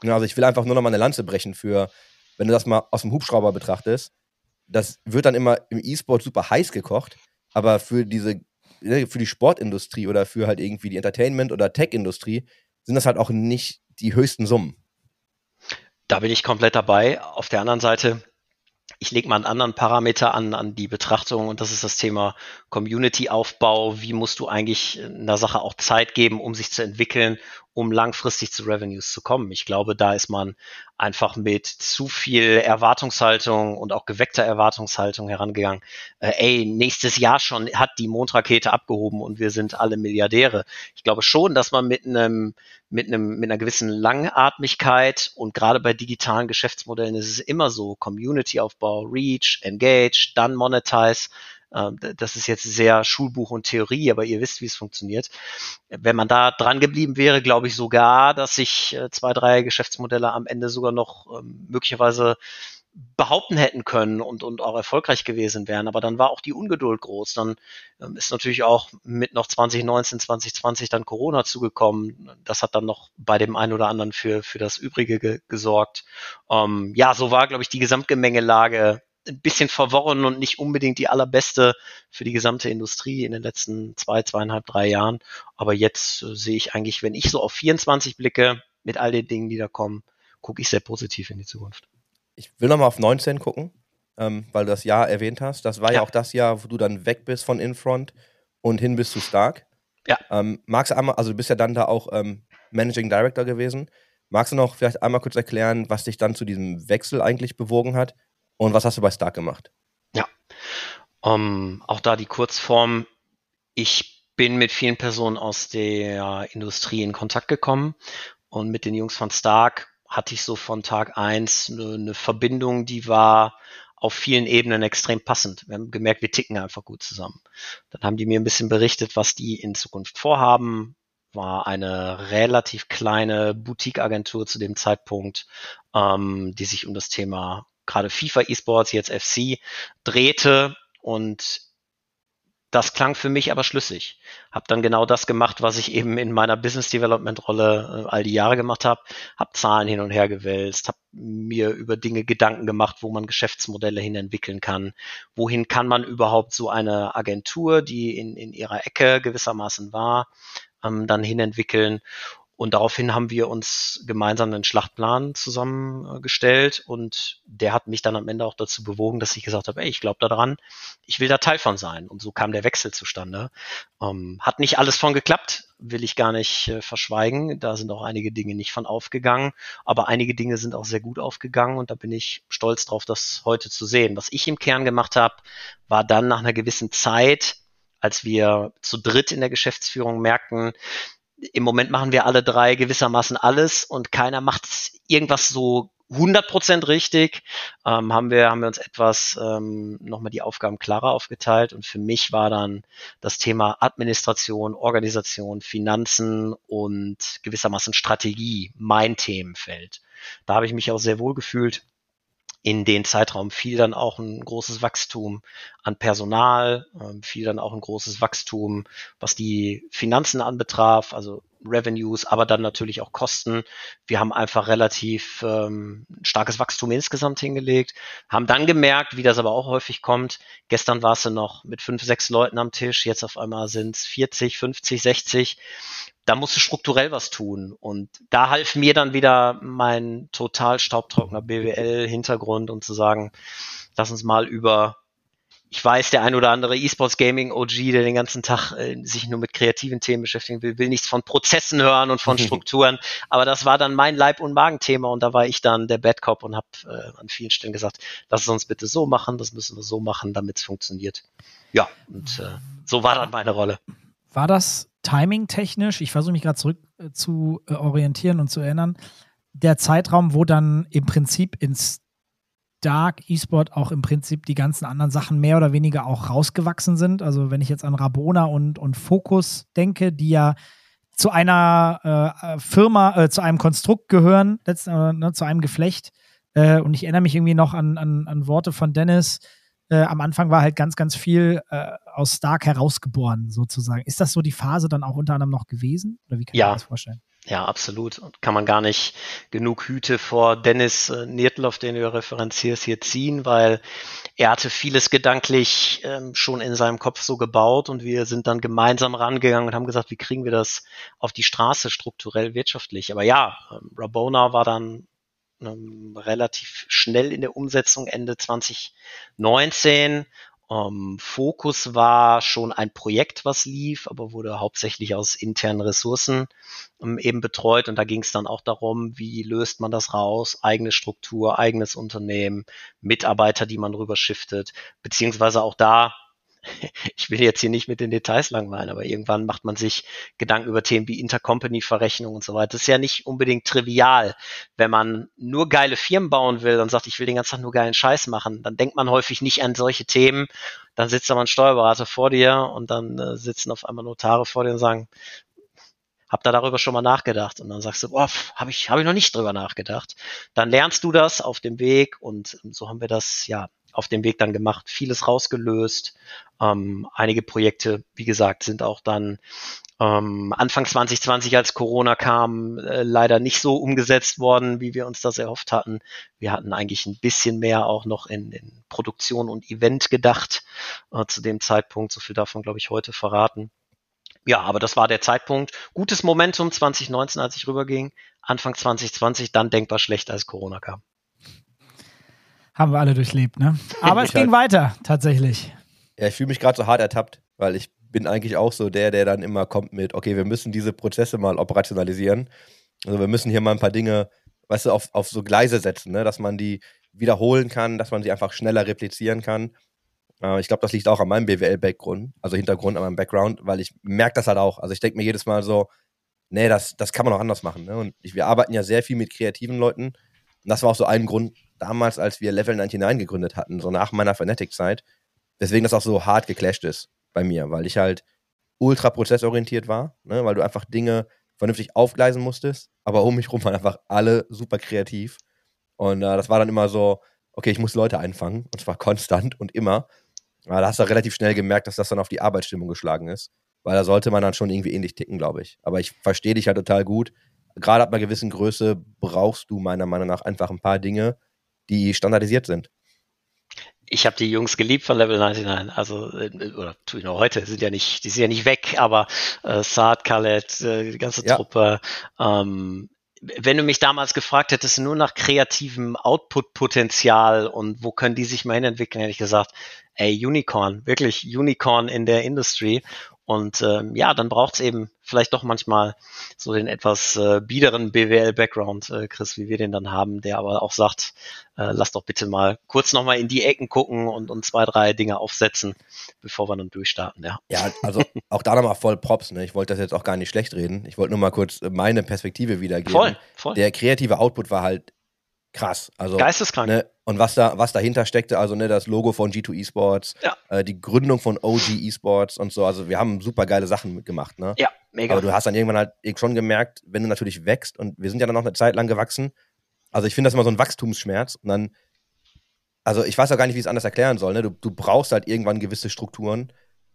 Also ich will einfach nur noch mal eine Lanze brechen für, wenn du das mal aus dem Hubschrauber betrachtest, das wird dann immer im E-Sport super heiß gekocht, aber für diese, ne, für die Sportindustrie oder für halt irgendwie die Entertainment- oder Tech-Industrie sind das halt auch nicht die höchsten Summen. Da bin ich komplett dabei. Auf der anderen Seite, ich lege mal einen anderen Parameter an, an die Betrachtung und das ist das Thema Community-Aufbau. Wie musst du eigentlich einer Sache auch Zeit geben, um sich zu entwickeln, um langfristig zu Revenues zu kommen? Ich glaube, da ist man einfach mit zu viel Erwartungshaltung und auch geweckter Erwartungshaltung herangegangen. Äh, ey, nächstes Jahr schon hat die Mondrakete abgehoben und wir sind alle Milliardäre. Ich glaube schon, dass man mit einem mit einem mit einer gewissen Langatmigkeit und gerade bei digitalen Geschäftsmodellen ist es immer so Community-Aufbau, Reach, Engage, dann Monetize. Ähm, das ist jetzt sehr Schulbuch und Theorie, aber ihr wisst, wie es funktioniert. Wenn man da dran geblieben wäre, glaube ich sogar, dass sich äh, zwei, drei Geschäftsmodelle am Ende sogar noch ähm, möglicherweise behaupten hätten können und, und auch erfolgreich gewesen wären. Aber dann war auch die Ungeduld groß. Dann ähm, ist natürlich auch mit noch 2019, 2020 dann Corona zugekommen. Das hat dann noch bei dem einen oder anderen für, für das Übrige ge gesorgt. Ähm, ja, so war, glaube ich, die Gesamtgemengelage ein bisschen verworren und nicht unbedingt die allerbeste für die gesamte Industrie in den letzten zwei, zweieinhalb, drei Jahren. Aber jetzt äh, sehe ich eigentlich, wenn ich so auf 24 blicke, mit all den Dingen, die da kommen, gucke ich sehr positiv in die Zukunft. Ich will nochmal auf 19 gucken, ähm, weil du das Jahr erwähnt hast. Das war ja. ja. auch das Jahr, wo du dann weg bist von Infront und hin bist zu Stark. Ja. Ähm, magst du einmal, also du bist ja dann da auch ähm, Managing Director gewesen. Magst du noch vielleicht einmal kurz erklären, was dich dann zu diesem Wechsel eigentlich bewogen hat? Und was hast du bei Stark gemacht? Ja, um, auch da die Kurzform. Ich bin mit vielen Personen aus der Industrie in Kontakt gekommen und mit den Jungs von Stark hatte ich so von Tag eins eine, eine Verbindung, die war auf vielen Ebenen extrem passend. Wir haben gemerkt, wir ticken einfach gut zusammen. Dann haben die mir ein bisschen berichtet, was die in Zukunft vorhaben. War eine relativ kleine Boutique-Agentur zu dem Zeitpunkt, ähm, die sich um das Thema gerade FIFA eSports, jetzt FC, drehte und das klang für mich aber schlüssig. Hab dann genau das gemacht, was ich eben in meiner Business Development Rolle äh, all die Jahre gemacht habe. Hab Zahlen hin und her gewälzt, hab mir über Dinge Gedanken gemacht, wo man Geschäftsmodelle hin entwickeln kann. Wohin kann man überhaupt so eine Agentur, die in, in ihrer Ecke gewissermaßen war, ähm, dann hin entwickeln und daraufhin haben wir uns gemeinsam einen Schlachtplan zusammengestellt und der hat mich dann am Ende auch dazu bewogen, dass ich gesagt habe, ey, ich glaube daran, ich will da Teil von sein. Und so kam der Wechsel zustande. Ähm, hat nicht alles von geklappt, will ich gar nicht äh, verschweigen. Da sind auch einige Dinge nicht von aufgegangen, aber einige Dinge sind auch sehr gut aufgegangen und da bin ich stolz drauf, das heute zu sehen. Was ich im Kern gemacht habe, war dann nach einer gewissen Zeit, als wir zu dritt in der Geschäftsführung merkten, im Moment machen wir alle drei gewissermaßen alles und keiner macht irgendwas so 100% richtig, ähm, haben wir, haben wir uns etwas ähm, nochmal die Aufgaben klarer aufgeteilt und für mich war dann das Thema Administration, Organisation, Finanzen und gewissermaßen Strategie mein Themenfeld. Da habe ich mich auch sehr wohl gefühlt in den Zeitraum fiel dann auch ein großes Wachstum an Personal, ähm, fiel dann auch ein großes Wachstum, was die Finanzen anbetraf, also Revenues, aber dann natürlich auch Kosten. Wir haben einfach relativ ähm, starkes Wachstum insgesamt hingelegt, haben dann gemerkt, wie das aber auch häufig kommt. Gestern war es noch mit fünf, sechs Leuten am Tisch, jetzt auf einmal sind es 40, 50, 60 da musst du strukturell was tun. Und da half mir dann wieder mein total staubtrockener BWL-Hintergrund und zu sagen, lass uns mal über, ich weiß, der ein oder andere E-Sports Gaming OG, der den ganzen Tag äh, sich nur mit kreativen Themen beschäftigen will, will nichts von Prozessen hören und von Strukturen. Aber das war dann mein Leib- und Magenthema und da war ich dann der Bad Cop und habe äh, an vielen Stellen gesagt, lass es uns bitte so machen, das müssen wir so machen, damit es funktioniert. Ja, und äh, so war dann meine Rolle. War das timing-technisch, ich versuche mich gerade zurück äh, zu äh, orientieren und zu erinnern, der Zeitraum, wo dann im Prinzip ins Dark E-Sport auch im Prinzip die ganzen anderen Sachen mehr oder weniger auch rausgewachsen sind. Also wenn ich jetzt an Rabona und, und Focus denke, die ja zu einer äh, Firma, äh, zu einem Konstrukt gehören, letzten, äh, ne, zu einem Geflecht. Äh, und ich erinnere mich irgendwie noch an, an, an Worte von Dennis, äh, am Anfang war halt ganz, ganz viel äh, aus Stark herausgeboren, sozusagen. Ist das so die Phase dann auch unter anderem noch gewesen? Oder wie kann ja. man das vorstellen? Ja, absolut. Und kann man gar nicht genug Hüte vor Dennis äh, Niertloff, den du referenzierst, hier ziehen, weil er hatte vieles gedanklich ähm, schon in seinem Kopf so gebaut und wir sind dann gemeinsam rangegangen und haben gesagt, wie kriegen wir das auf die Straße strukturell wirtschaftlich. Aber ja, ähm, Rabona war dann ähm, relativ schnell in der Umsetzung Ende 2019 ähm, Fokus war schon ein Projekt, was lief, aber wurde hauptsächlich aus internen Ressourcen ähm, eben betreut. Und da ging es dann auch darum, wie löst man das raus? Eigene Struktur, eigenes Unternehmen, Mitarbeiter, die man rüber shiftet, beziehungsweise auch da ich will jetzt hier nicht mit den Details langweilen, aber irgendwann macht man sich Gedanken über Themen wie Intercompany-Verrechnung und so weiter. Das ist ja nicht unbedingt trivial. Wenn man nur geile Firmen bauen will und sagt, ich will den ganzen Tag nur geilen Scheiß machen, dann denkt man häufig nicht an solche Themen. Dann sitzt aber ein Steuerberater vor dir und dann äh, sitzen auf einmal Notare vor dir und sagen, hab da darüber schon mal nachgedacht und dann sagst du, boah, habe ich, hab ich noch nicht drüber nachgedacht. Dann lernst du das auf dem Weg und so haben wir das ja auf dem Weg dann gemacht, vieles rausgelöst. Ähm, einige Projekte, wie gesagt, sind auch dann ähm, Anfang 2020, als Corona kam, äh, leider nicht so umgesetzt worden, wie wir uns das erhofft hatten. Wir hatten eigentlich ein bisschen mehr auch noch in, in Produktion und Event gedacht äh, zu dem Zeitpunkt. So viel davon, glaube ich, heute verraten. Ja, aber das war der Zeitpunkt. Gutes Momentum 2019, als ich rüberging. Anfang 2020 dann denkbar schlecht, als Corona kam. Haben wir alle durchlebt, ne? Aber es ging halt. weiter, tatsächlich. Ja, ich fühle mich gerade so hart ertappt, weil ich bin eigentlich auch so der, der dann immer kommt mit, okay, wir müssen diese Prozesse mal operationalisieren. Also wir müssen hier mal ein paar Dinge, weißt du, auf, auf so Gleise setzen, ne? dass man die wiederholen kann, dass man sie einfach schneller replizieren kann. Äh, ich glaube, das liegt auch an meinem BWL-Backgrund, also Hintergrund, an meinem Background, weil ich merke das halt auch. Also ich denke mir jedes Mal so, nee, das, das kann man auch anders machen. Ne? Und ich, wir arbeiten ja sehr viel mit kreativen Leuten. Und das war auch so ein Grund, damals, als wir Level 99 gegründet hatten, so nach meiner Fnatic-Zeit. Deswegen das auch so hart geclasht ist bei mir, weil ich halt ultra prozessorientiert war, ne? weil du einfach Dinge vernünftig aufgleisen musstest, aber um mich rum waren einfach alle super kreativ. Und äh, das war dann immer so, okay, ich muss Leute einfangen, und zwar konstant und immer. Aber da hast du relativ schnell gemerkt, dass das dann auf die Arbeitsstimmung geschlagen ist, weil da sollte man dann schon irgendwie ähnlich ticken, glaube ich. Aber ich verstehe dich halt total gut. Gerade ab einer gewissen Größe brauchst du meiner Meinung nach einfach ein paar Dinge, die standardisiert sind. Ich habe die Jungs geliebt von Level 99, also äh, oder tue ich noch heute, sind ja nicht, die sind ja nicht weg, aber äh, Saad, Khaled, äh, die ganze ja. Truppe. Ähm, wenn du mich damals gefragt hättest, nur nach kreativem Output-Potenzial und wo können die sich mal hin entwickeln, hätte ich gesagt, ey, Unicorn, wirklich Unicorn in der Industry. Und ähm, ja, dann braucht's eben vielleicht doch manchmal so den etwas äh, biederen BWL-Background, äh, Chris, wie wir den dann haben, der aber auch sagt, äh, lass doch bitte mal kurz nochmal in die Ecken gucken und, und zwei, drei Dinge aufsetzen, bevor wir dann durchstarten. Ja, ja also auch da nochmal voll Props. Ne? Ich wollte das jetzt auch gar nicht schlecht reden. Ich wollte nur mal kurz meine Perspektive wiedergeben. Voll, voll. Der kreative Output war halt krass. Also, Geisteskrank. Ne, und was da, was dahinter steckte, also ne, das Logo von G2 Esports, ja. äh, die Gründung von OG Esports und so. Also wir haben super geile Sachen mitgemacht, ne? Ja, mega. Aber du hast dann irgendwann halt schon gemerkt, wenn du natürlich wächst und wir sind ja dann noch eine Zeit lang gewachsen. Also ich finde das immer so ein Wachstumsschmerz und dann, also ich weiß auch gar nicht, wie ich es anders erklären soll. Ne? Du, du brauchst halt irgendwann gewisse Strukturen.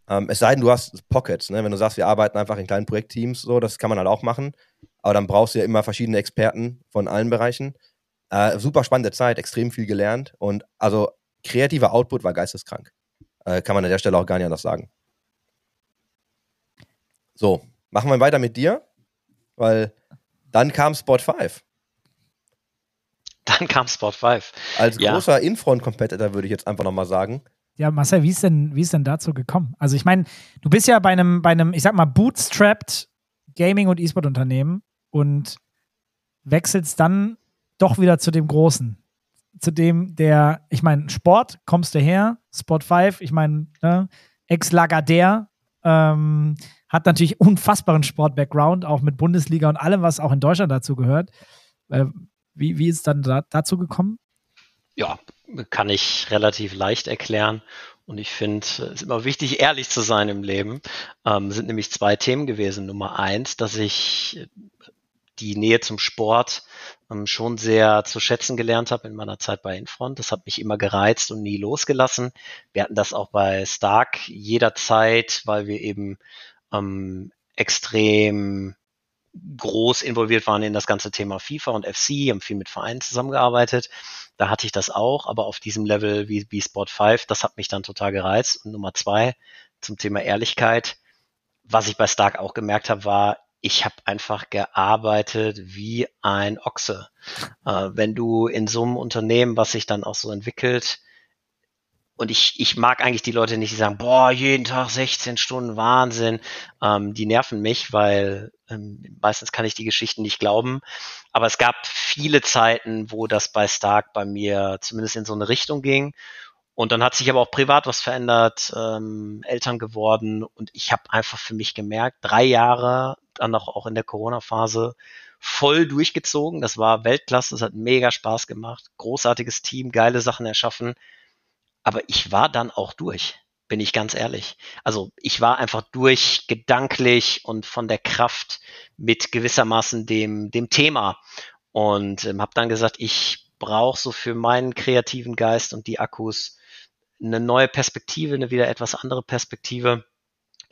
Ähm, es sei denn, du hast Pockets, ne? Wenn du sagst, wir arbeiten einfach in kleinen Projektteams, so, das kann man halt auch machen. Aber dann brauchst du ja immer verschiedene Experten von allen Bereichen. Äh, super spannende Zeit, extrem viel gelernt und also kreativer Output war geisteskrank. Äh, kann man an der Stelle auch gar nicht anders sagen. So, machen wir weiter mit dir, weil dann kam Spot 5. Dann kam Spot 5. Als ja. großer Infront-Competitor würde ich jetzt einfach nochmal sagen. Ja, Marcel, wie ist denn, wie ist denn dazu gekommen? Also ich meine, du bist ja bei einem, bei einem, ich sag mal, bootstrapped Gaming- und E-Sport-Unternehmen und wechselst dann doch wieder zu dem Großen. Zu dem, der, ich meine, Sport, kommst du her, Spot 5, ich meine, ne, Ex-Lagardère, ähm, hat natürlich unfassbaren Sport-Background, auch mit Bundesliga und allem, was auch in Deutschland dazu gehört. Äh, wie, wie ist es dann da, dazu gekommen? Ja, kann ich relativ leicht erklären. Und ich finde, es ist immer wichtig, ehrlich zu sein im Leben. Ähm, sind nämlich zwei Themen gewesen. Nummer eins, dass ich die Nähe zum Sport ähm, schon sehr zu schätzen gelernt habe in meiner Zeit bei Infront. Das hat mich immer gereizt und nie losgelassen. Wir hatten das auch bei Stark jederzeit, weil wir eben ähm, extrem groß involviert waren in das ganze Thema FIFA und FC, haben viel mit Vereinen zusammengearbeitet. Da hatte ich das auch, aber auf diesem Level wie, wie Sport 5, das hat mich dann total gereizt. Und Nummer zwei, zum Thema Ehrlichkeit, was ich bei Stark auch gemerkt habe, war, ich habe einfach gearbeitet wie ein Ochse. Äh, wenn du in so einem Unternehmen, was sich dann auch so entwickelt, und ich, ich mag eigentlich die Leute nicht, die sagen, boah, jeden Tag 16 Stunden Wahnsinn. Ähm, die nerven mich, weil ähm, meistens kann ich die Geschichten nicht glauben. Aber es gab viele Zeiten, wo das bei Stark bei mir zumindest in so eine Richtung ging. Und dann hat sich aber auch privat was verändert, ähm, Eltern geworden. Und ich habe einfach für mich gemerkt, drei Jahre, dann noch auch in der Corona-Phase, voll durchgezogen. Das war Weltklasse, das hat mega Spaß gemacht. Großartiges Team, geile Sachen erschaffen. Aber ich war dann auch durch, bin ich ganz ehrlich. Also ich war einfach durch gedanklich und von der Kraft mit gewissermaßen dem, dem Thema. Und ähm, habe dann gesagt, ich brauche so für meinen kreativen Geist und die Akkus eine neue Perspektive, eine wieder etwas andere Perspektive.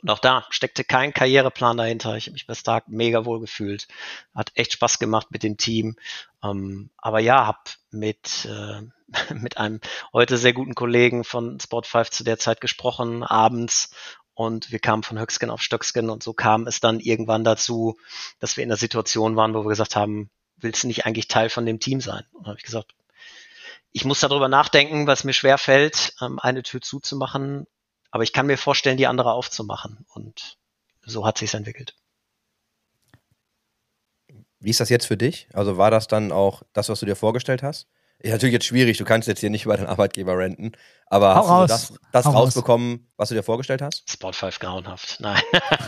Und auch da steckte kein Karriereplan dahinter. Ich habe mich bei Stark mega wohl gefühlt. Hat echt Spaß gemacht mit dem Team. Ähm, aber ja, habe mit, äh, mit einem heute sehr guten Kollegen von Sport 5 zu der Zeit gesprochen, abends. Und wir kamen von Höcksken auf Stöcksken und so kam es dann irgendwann dazu, dass wir in der Situation waren, wo wir gesagt haben, willst du nicht eigentlich Teil von dem Team sein? Und habe ich gesagt, ich muss darüber nachdenken, was mir schwer fällt, ähm, eine Tür zuzumachen aber ich kann mir vorstellen, die andere aufzumachen. Und so hat sich entwickelt. Wie ist das jetzt für dich? Also war das dann auch das, was du dir vorgestellt hast? Ist natürlich jetzt schwierig, du kannst jetzt hier nicht über deinen Arbeitgeber renten, aber Hau hast du raus. das, das Hau rausbekommen, was du dir vorgestellt hast? Spot 5 grauenhaft. Nein.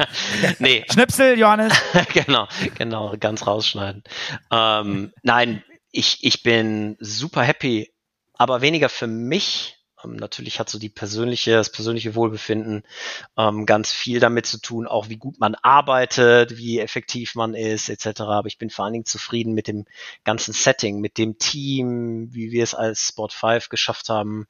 nee, Schnipsel, Johannes. genau, genau, ganz rausschneiden. Ähm, nein, ich, ich bin super happy, aber weniger für mich, ähm, natürlich hat so die persönliche, das persönliche Wohlbefinden ähm, ganz viel damit zu tun, auch wie gut man arbeitet, wie effektiv man ist, etc. Aber ich bin vor allen Dingen zufrieden mit dem ganzen Setting, mit dem Team, wie wir es als Sport 5 geschafft haben,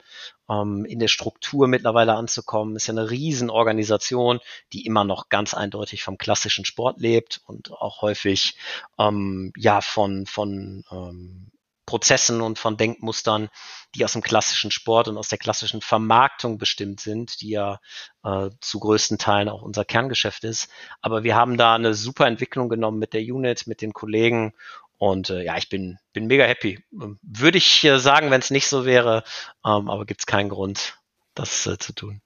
ähm, in der Struktur mittlerweile anzukommen. Ist ja eine Riesenorganisation, die immer noch ganz eindeutig vom klassischen Sport lebt und auch häufig ähm, ja von, von ähm, Prozessen und von Denkmustern, die aus dem klassischen Sport und aus der klassischen Vermarktung bestimmt sind, die ja äh, zu größten Teilen auch unser Kerngeschäft ist. Aber wir haben da eine super Entwicklung genommen mit der Unit, mit den Kollegen und äh, ja, ich bin, bin mega happy. Würde ich äh, sagen, wenn es nicht so wäre, ähm, aber gibt es keinen Grund, das äh, zu tun.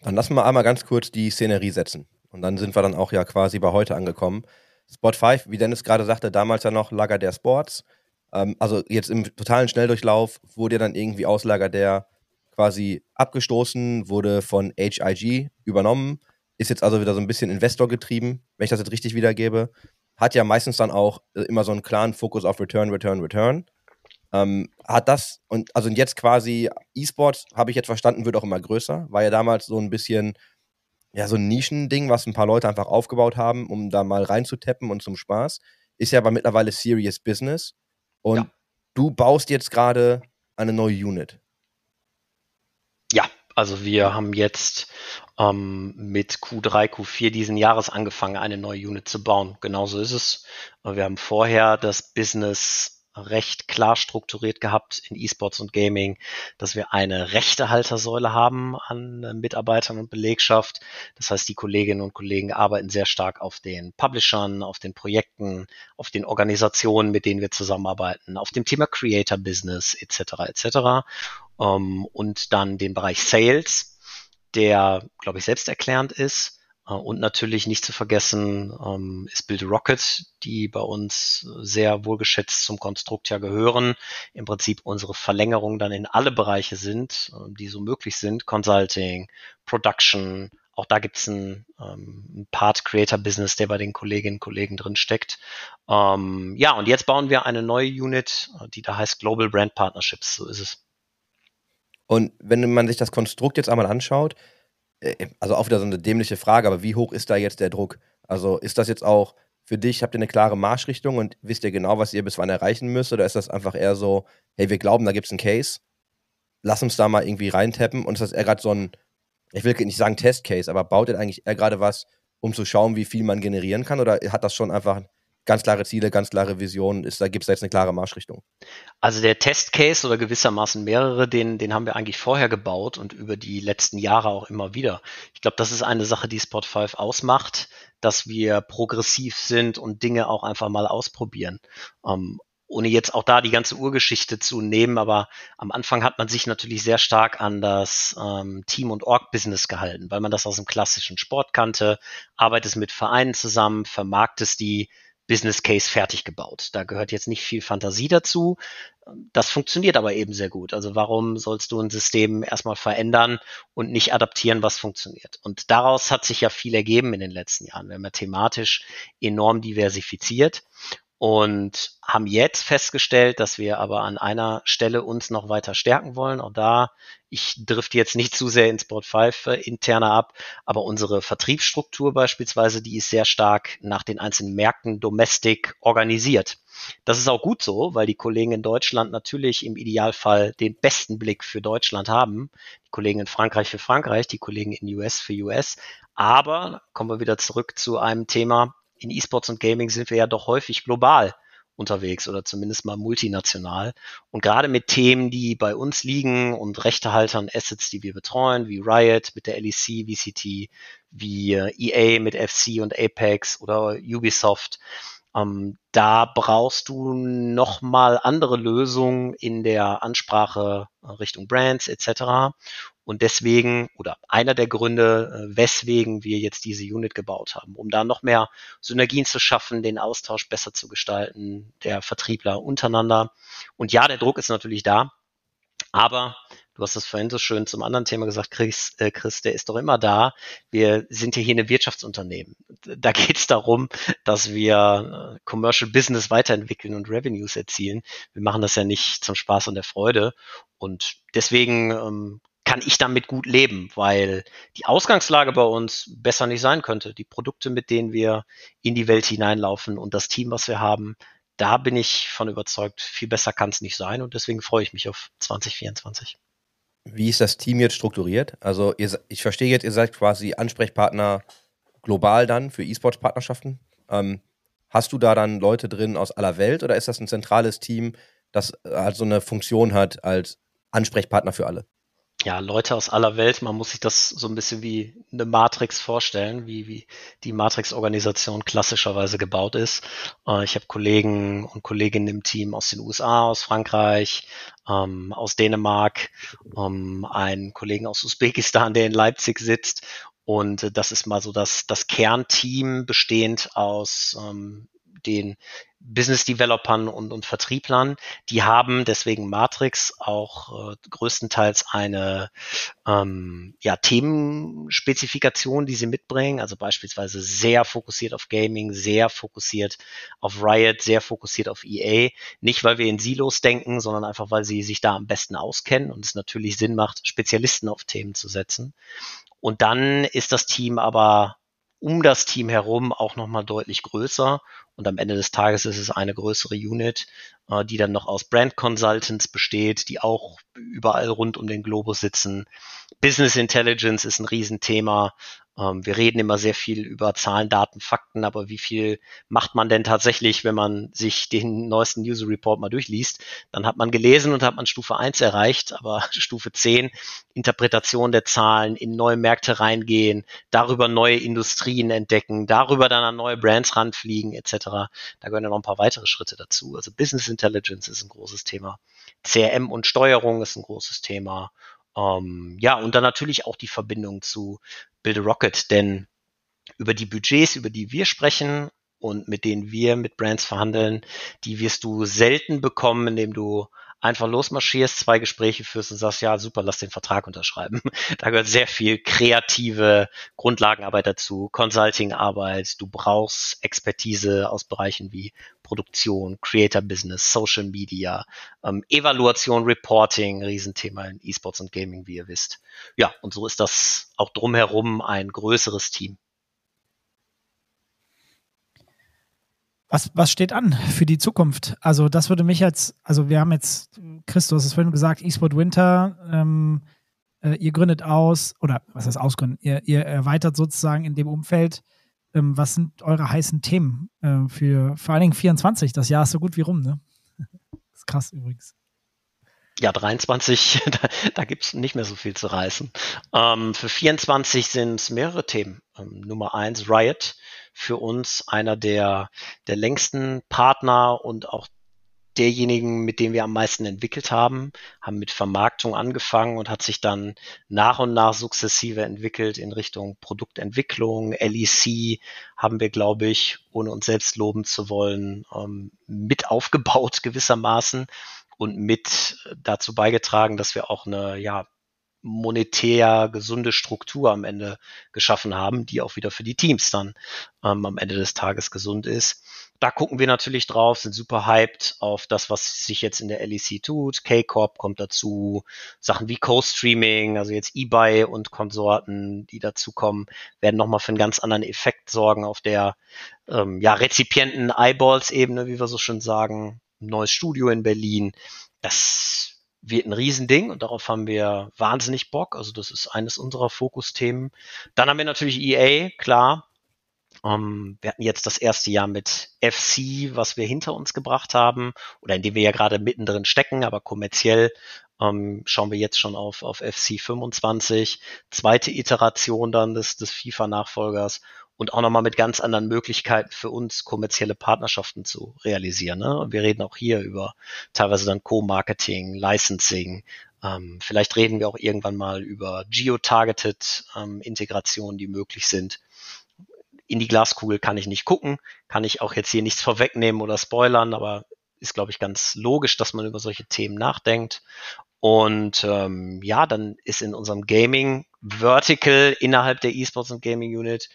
Dann lassen wir einmal ganz kurz die Szenerie setzen. Und dann sind wir dann auch ja quasi bei heute angekommen. Spot 5, wie Dennis gerade sagte, damals ja noch Lager der Sports. Ähm, also jetzt im totalen Schnelldurchlauf wurde dann irgendwie aus Lager der quasi abgestoßen, wurde von HIG übernommen, ist jetzt also wieder so ein bisschen Investor getrieben, wenn ich das jetzt richtig wiedergebe. Hat ja meistens dann auch äh, immer so einen klaren Fokus auf Return, Return, Return. Ähm, hat das und also jetzt quasi E-Sports, habe ich jetzt verstanden, wird auch immer größer. War ja damals so ein bisschen, ja, so ein Nischending, was ein paar Leute einfach aufgebaut haben, um da mal reinzutappen und zum Spaß. Ist ja aber mittlerweile Serious Business. Und Ja. du baust jetzt gerade eine neue Unit. Ja, also wir haben jetzt ähm, mit Q3, Q4 diesen Jahres angefangen, eine neue Unit zu bauen. Genauso ist es. Wir haben vorher das Business recht klar strukturiert gehabt in E-Sports und Gaming, dass wir eine Rechtehaltersäule haben an äh, Mitarbeitern und Belegschaft. Das heißt, die Kolleginnen und Kollegen arbeiten sehr stark auf den Publishern, auf den Projekten, auf den Organisationen, mit denen wir zusammenarbeiten, auf dem Thema Creator Business etc. etc. Ähm, und dann den Bereich Sales, der, glaube ich, selbsterklärend ist. Äh, Und natürlich nicht zu vergessen ähm, ist Build Rocket, die bei uns sehr wohlgeschätzt zum Konstrukt ja gehören. Im Prinzip unsere Verlängerung dann in alle Bereiche sind, äh, die so möglich sind. Consulting, Production, auch da gibt's einen, ähm, Part Creator Business, der bei den Kolleginnen und Kollegen drin steckt. Ähm, ja, und jetzt bauen wir eine neue Unit, äh, die da heißt Global Brand Partnerships. So ist es. Und wenn man sich das Konstrukt jetzt einmal anschaut, also auch wieder so eine dämliche Frage, aber wie hoch ist da jetzt der Druck? Also ist das jetzt auch für dich, habt ihr eine klare Marschrichtung und wisst ihr genau, was ihr bis wann erreichen müsst? Oder ist das einfach eher so, hey, wir glauben, da gibt es einen Case, lass uns da mal irgendwie reintappen und ist das eher gerade so ein, ich will nicht sagen Testcase, aber baut ihr eigentlich eher gerade was, um zu schauen, wie viel man generieren kann? Oder hat das schon einfach ganz klare Ziele, ganz klare Visionen? Ist, da gibt es jetzt eine klare Marschrichtung? Also der Testcase oder gewissermaßen mehrere, den, den haben wir eigentlich vorher gebaut und über die letzten Jahre auch immer wieder. Ich glaube, das ist eine Sache, die Spot 5 ausmacht, dass wir progressiv sind und Dinge auch einfach mal ausprobieren. Ähm, ohne jetzt auch da die ganze Urgeschichte zu nehmen, aber am Anfang hat man sich natürlich sehr stark an das ähm, Team- und Org-Business gehalten, weil man das aus dem klassischen Sport kannte, arbeitet mit Vereinen zusammen, vermarktet die Business Case fertig gebaut. Da gehört jetzt nicht viel Fantasie dazu. Das funktioniert aber eben sehr gut. Also warum sollst du ein System erstmal verändern und nicht adaptieren, was funktioniert? Und daraus hat sich ja viel ergeben in den letzten Jahren. Wir haben ja thematisch enorm diversifiziert und haben jetzt festgestellt, dass wir aber an einer Stelle uns noch weiter stärken wollen. Auch da, ich drifte jetzt nicht zu sehr in Sport 5 äh, interner ab, aber unsere Vertriebsstruktur beispielsweise, die ist sehr stark nach den einzelnen Märkten domestic organisiert. Das ist auch gut so, weil die Kollegen in Deutschland natürlich im Idealfall den besten Blick für Deutschland haben. Die Kollegen in Frankreich für Frankreich, die Kollegen in US für US. Aber kommen wir wieder zurück zu einem Thema, in E-Sports und Gaming sind wir ja doch häufig global unterwegs oder zumindest mal multinational. Und gerade mit Themen, die bei uns liegen und Rechtehaltern, Assets, die wir betreuen, wie Riot mit der LEC, VCT, wie EA mit FC und Apex oder Ubisoft, ähm, da brauchst du nochmal andere Lösungen in der Ansprache Richtung Brands etc. Und deswegen, oder einer der Gründe, äh, weswegen wir jetzt diese Unit gebaut haben, um da noch mehr Synergien zu schaffen, den Austausch besser zu gestalten, der Vertriebler untereinander. Und ja, der Druck ist natürlich da, aber du hast es vorhin so schön zum anderen Thema gesagt, Chris, äh Chris, der ist doch immer da. Wir sind ja hier eine Wirtschaftsunternehmen. Da geht es darum, dass wir äh, Commercial Business weiterentwickeln und Revenues erzielen. Wir machen das ja nicht zum Spaß und der Freude. Und deswegen ähm, kann ich damit gut leben, weil die Ausgangslage bei uns besser nicht sein könnte. Die Produkte, mit denen wir in die Welt hineinlaufen und das Team, was wir haben, da bin ich von überzeugt, viel besser kann es nicht sein und deswegen freue ich mich auf 2024. Wie ist das Team jetzt strukturiert? Also ihr, ich verstehe jetzt, ihr seid quasi Ansprechpartner global dann für E-Sports-Partnerschaften. Ähm, hast du da dann Leute drin aus aller Welt oder ist das ein zentrales Team, das halt so eine Funktion hat als Ansprechpartner für alle? Ja, Leute aus aller Welt. Man muss sich das so ein bisschen wie eine Matrix vorstellen, wie, wie die Matrix-Organisation klassischerweise gebaut ist. Äh, ich habe Kollegen und Kolleginnen im Team aus den USA, aus Frankreich, ähm, aus Dänemark, ähm, einen Kollegen aus Usbekistan, der in Leipzig sitzt. Und äh, das ist mal so das, das Kernteam bestehend aus ähm, den Business Developern und, und Vertrieblern, die haben deswegen Matrix auch äh, größtenteils eine ähm, ja, Themenspezifikation, die sie mitbringen, also beispielsweise sehr fokussiert auf Gaming, sehr fokussiert auf Riot, sehr fokussiert auf EA. Nicht, weil wir in Silos denken, sondern einfach, weil sie sich da am besten auskennen und es natürlich Sinn macht, Spezialisten auf Themen zu setzen. Und dann ist das Team aber um das Team herum auch nochmal deutlich größer. Und am Ende des Tages ist es eine größere Unit, äh, die dann noch aus Brand Consultants besteht, die auch überall rund um den Globus sitzen. Business Intelligence ist ein Riesenthema. Ähm, wir reden immer sehr viel über Zahlen, Daten, Fakten, aber wie viel macht man denn tatsächlich, wenn man sich den neuesten User Report mal durchliest? Dann hat man gelesen und hat man Stufe 1 erreicht, aber Stufe 10, Interpretation der Zahlen, in neue Märkte reingehen, darüber neue Industrien entdecken, darüber dann an neue Brands ranfliegen, etc. Da gehören ja noch ein paar weitere Schritte dazu. Also Business Intelligence ist ein großes Thema. CRM und Steuerung ist ein großes Thema. Ähm, ja, und dann natürlich auch die Verbindung zu Build a Rocket, denn über die Budgets, über die wir sprechen und mit denen wir mit Brands verhandeln, die wirst du selten bekommen, indem du einfach losmarschierst, zwei Gespräche führst und sagst, ja, super, lass den Vertrag unterschreiben. Da gehört sehr viel kreative Grundlagenarbeit dazu, Consulting-Arbeit. Du brauchst Expertise aus Bereichen wie Produktion, Creator Business, Social Media, ähm, Evaluation, Reporting, Riesenthema in E-Sports und Gaming, wie ihr wisst. Ja, und so ist das auch drumherum ein größeres Team. Was, was steht an für die Zukunft? Also, das würde mich jetzt, also wir haben jetzt, Christus, es vorhin gesagt, eSport Winter, ähm, äh, ihr gründet aus, oder was heißt ausgründen, ihr, ihr erweitert sozusagen in dem Umfeld ähm, was sind eure heißen Themen äh, für vor allen Dingen 24? Das Jahr ist so gut wie rum, ne? Das ist krass übrigens. Ja, 23, da, da gibt es nicht mehr so viel zu reißen. Ähm, für 24 sind es mehrere Themen. Ähm, Nummer eins, Riot, für uns einer der, der längsten Partner und auch derjenigen, mit dem wir am meisten entwickelt haben, haben mit Vermarktung angefangen und hat sich dann nach und nach sukzessive entwickelt in Richtung Produktentwicklung. LEC haben wir, glaube ich, ohne uns selbst loben zu wollen, ähm, mit aufgebaut gewissermaßen und mit dazu beigetragen, dass wir auch eine ja, monetär gesunde Struktur am Ende geschaffen haben, die auch wieder für die Teams dann ähm, am Ende des Tages gesund ist. Da gucken wir natürlich drauf, sind super hyped auf das, was sich jetzt in der LEC tut. K-Corp kommt dazu, Sachen wie Co-Streaming, also jetzt eBay und Konsorten, die dazu kommen, werden nochmal für einen ganz anderen Effekt sorgen auf der ähm, ja, Rezipienten-Eyeballs-Ebene, wie wir so schön sagen. Neues Studio in Berlin. Das wird ein Riesending und darauf haben wir wahnsinnig Bock. Also das ist eines unserer Fokusthemen. Dann haben wir natürlich EA, klar. Ähm, wir hatten jetzt das erste Jahr mit FC, was wir hinter uns gebracht haben oder in dem wir ja gerade mittendrin stecken, aber kommerziell ähm, schauen wir jetzt schon auf, auf FC 25, zweite Iteration dann des, des FIFA-Nachfolgers und auch nochmal mit ganz anderen Möglichkeiten für uns kommerzielle Partnerschaften zu realisieren. Ne? Wir reden auch hier über teilweise dann Co-Marketing, Licensing. Ähm, vielleicht reden wir auch irgendwann mal über Geo-Targeted ähm, Integrationen, die möglich sind in die Glaskugel kann ich nicht gucken, kann ich auch jetzt hier nichts vorwegnehmen oder spoilern, aber ist, glaube ich, ganz logisch, dass man über solche Themen nachdenkt. Und ähm, ja, dann ist in unserem Gaming Vertical innerhalb der eSports und Gaming Unit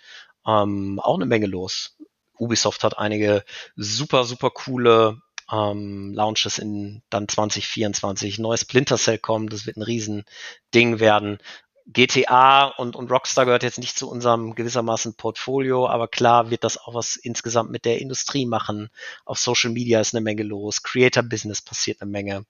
ähm, auch eine Menge los. Ubisoft hat einige super, super coole ähm, Launches in dann 2024. Neues Splinter Cell kommt, das wird ein Riesending werden. GTA und, und Rockstar gehört jetzt nicht zu unserem gewissermaßen Portfolio, aber klar wird das auch was insgesamt mit der Industrie machen. Auf Social Media ist eine Menge los, Creator Business passiert eine Menge.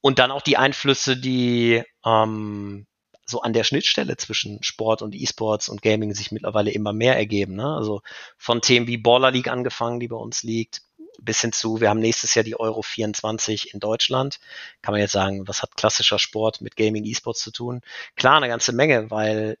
Und dann auch die Einflüsse, die ähm, so an der Schnittstelle zwischen Sport und E-Sports und Gaming sich mittlerweile immer mehr ergeben. Ne? Also von Themen wie Baller League angefangen, die bei uns liegt, bis hin zu, wir haben nächstes Jahr die Euro 24 in Deutschland. Kann man jetzt sagen, was hat klassischer Sport mit Gaming, E-Sports zu tun? Klar, eine ganze Menge, weil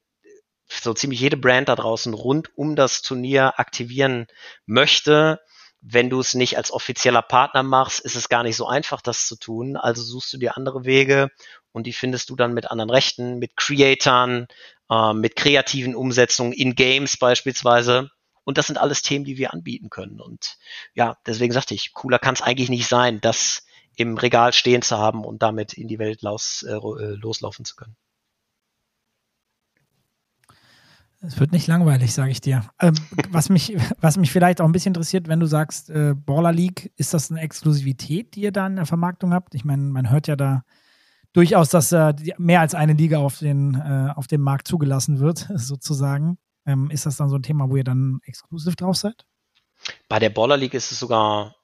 so ziemlich jede Brand da draußen rund um das Turnier aktivieren möchte. Wenn du es nicht als offizieller Partner machst, ist es gar nicht so einfach, das zu tun. Also suchst du dir andere Wege und die findest du dann mit anderen Rechten, mit Creatoren, äh, mit kreativen Umsetzungen in Games beispielsweise. Und das sind alles Themen, die wir anbieten können. Und ja, deswegen sagte ich, cooler kann es eigentlich nicht sein, das im Regal stehen zu haben und damit in die Welt los, äh, äh, loslaufen zu können. Es wird nicht langweilig, sage ich dir. Ähm, was, mich, was mich vielleicht auch ein bisschen interessiert, wenn du sagst, äh, Baller League, ist das eine Exklusivität, die ihr da in der Vermarktung habt? Ich meine, man hört ja da durchaus, dass äh, mehr als eine Liga auf, den, äh, auf dem Markt zugelassen wird, sozusagen. Ähm, ist das dann so ein Thema, wo ihr dann exklusiv drauf seid? Bei der Baller League ist es sogar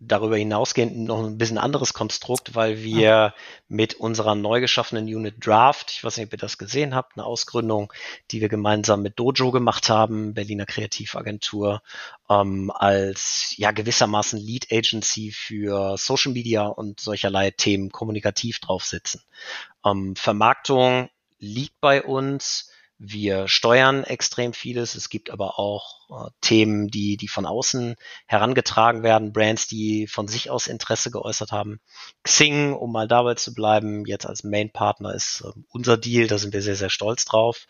darüber hinausgehend noch ein bisschen anderes Konstrukt, weil wir ah. mit unserer neu geschaffenen Unit Draft, ich weiß nicht, ob ihr das gesehen habt, eine Ausgründung, die wir gemeinsam mit Dojo gemacht haben, Berliner Kreativagentur, ähm, als ja gewissermaßen Lead Agency für Social Media und solcherlei Themen kommunikativ drauf sitzen. Ähm, Vermarktung liegt bei uns wir steuern extrem vieles. Es gibt aber auch äh, Themen, die, die von außen herangetragen werden, Brands, die von sich aus Interesse geäußert haben. Xing, um mal dabei zu bleiben, jetzt als Main-Partner ist äh, unser Deal, da sind wir sehr, sehr stolz drauf.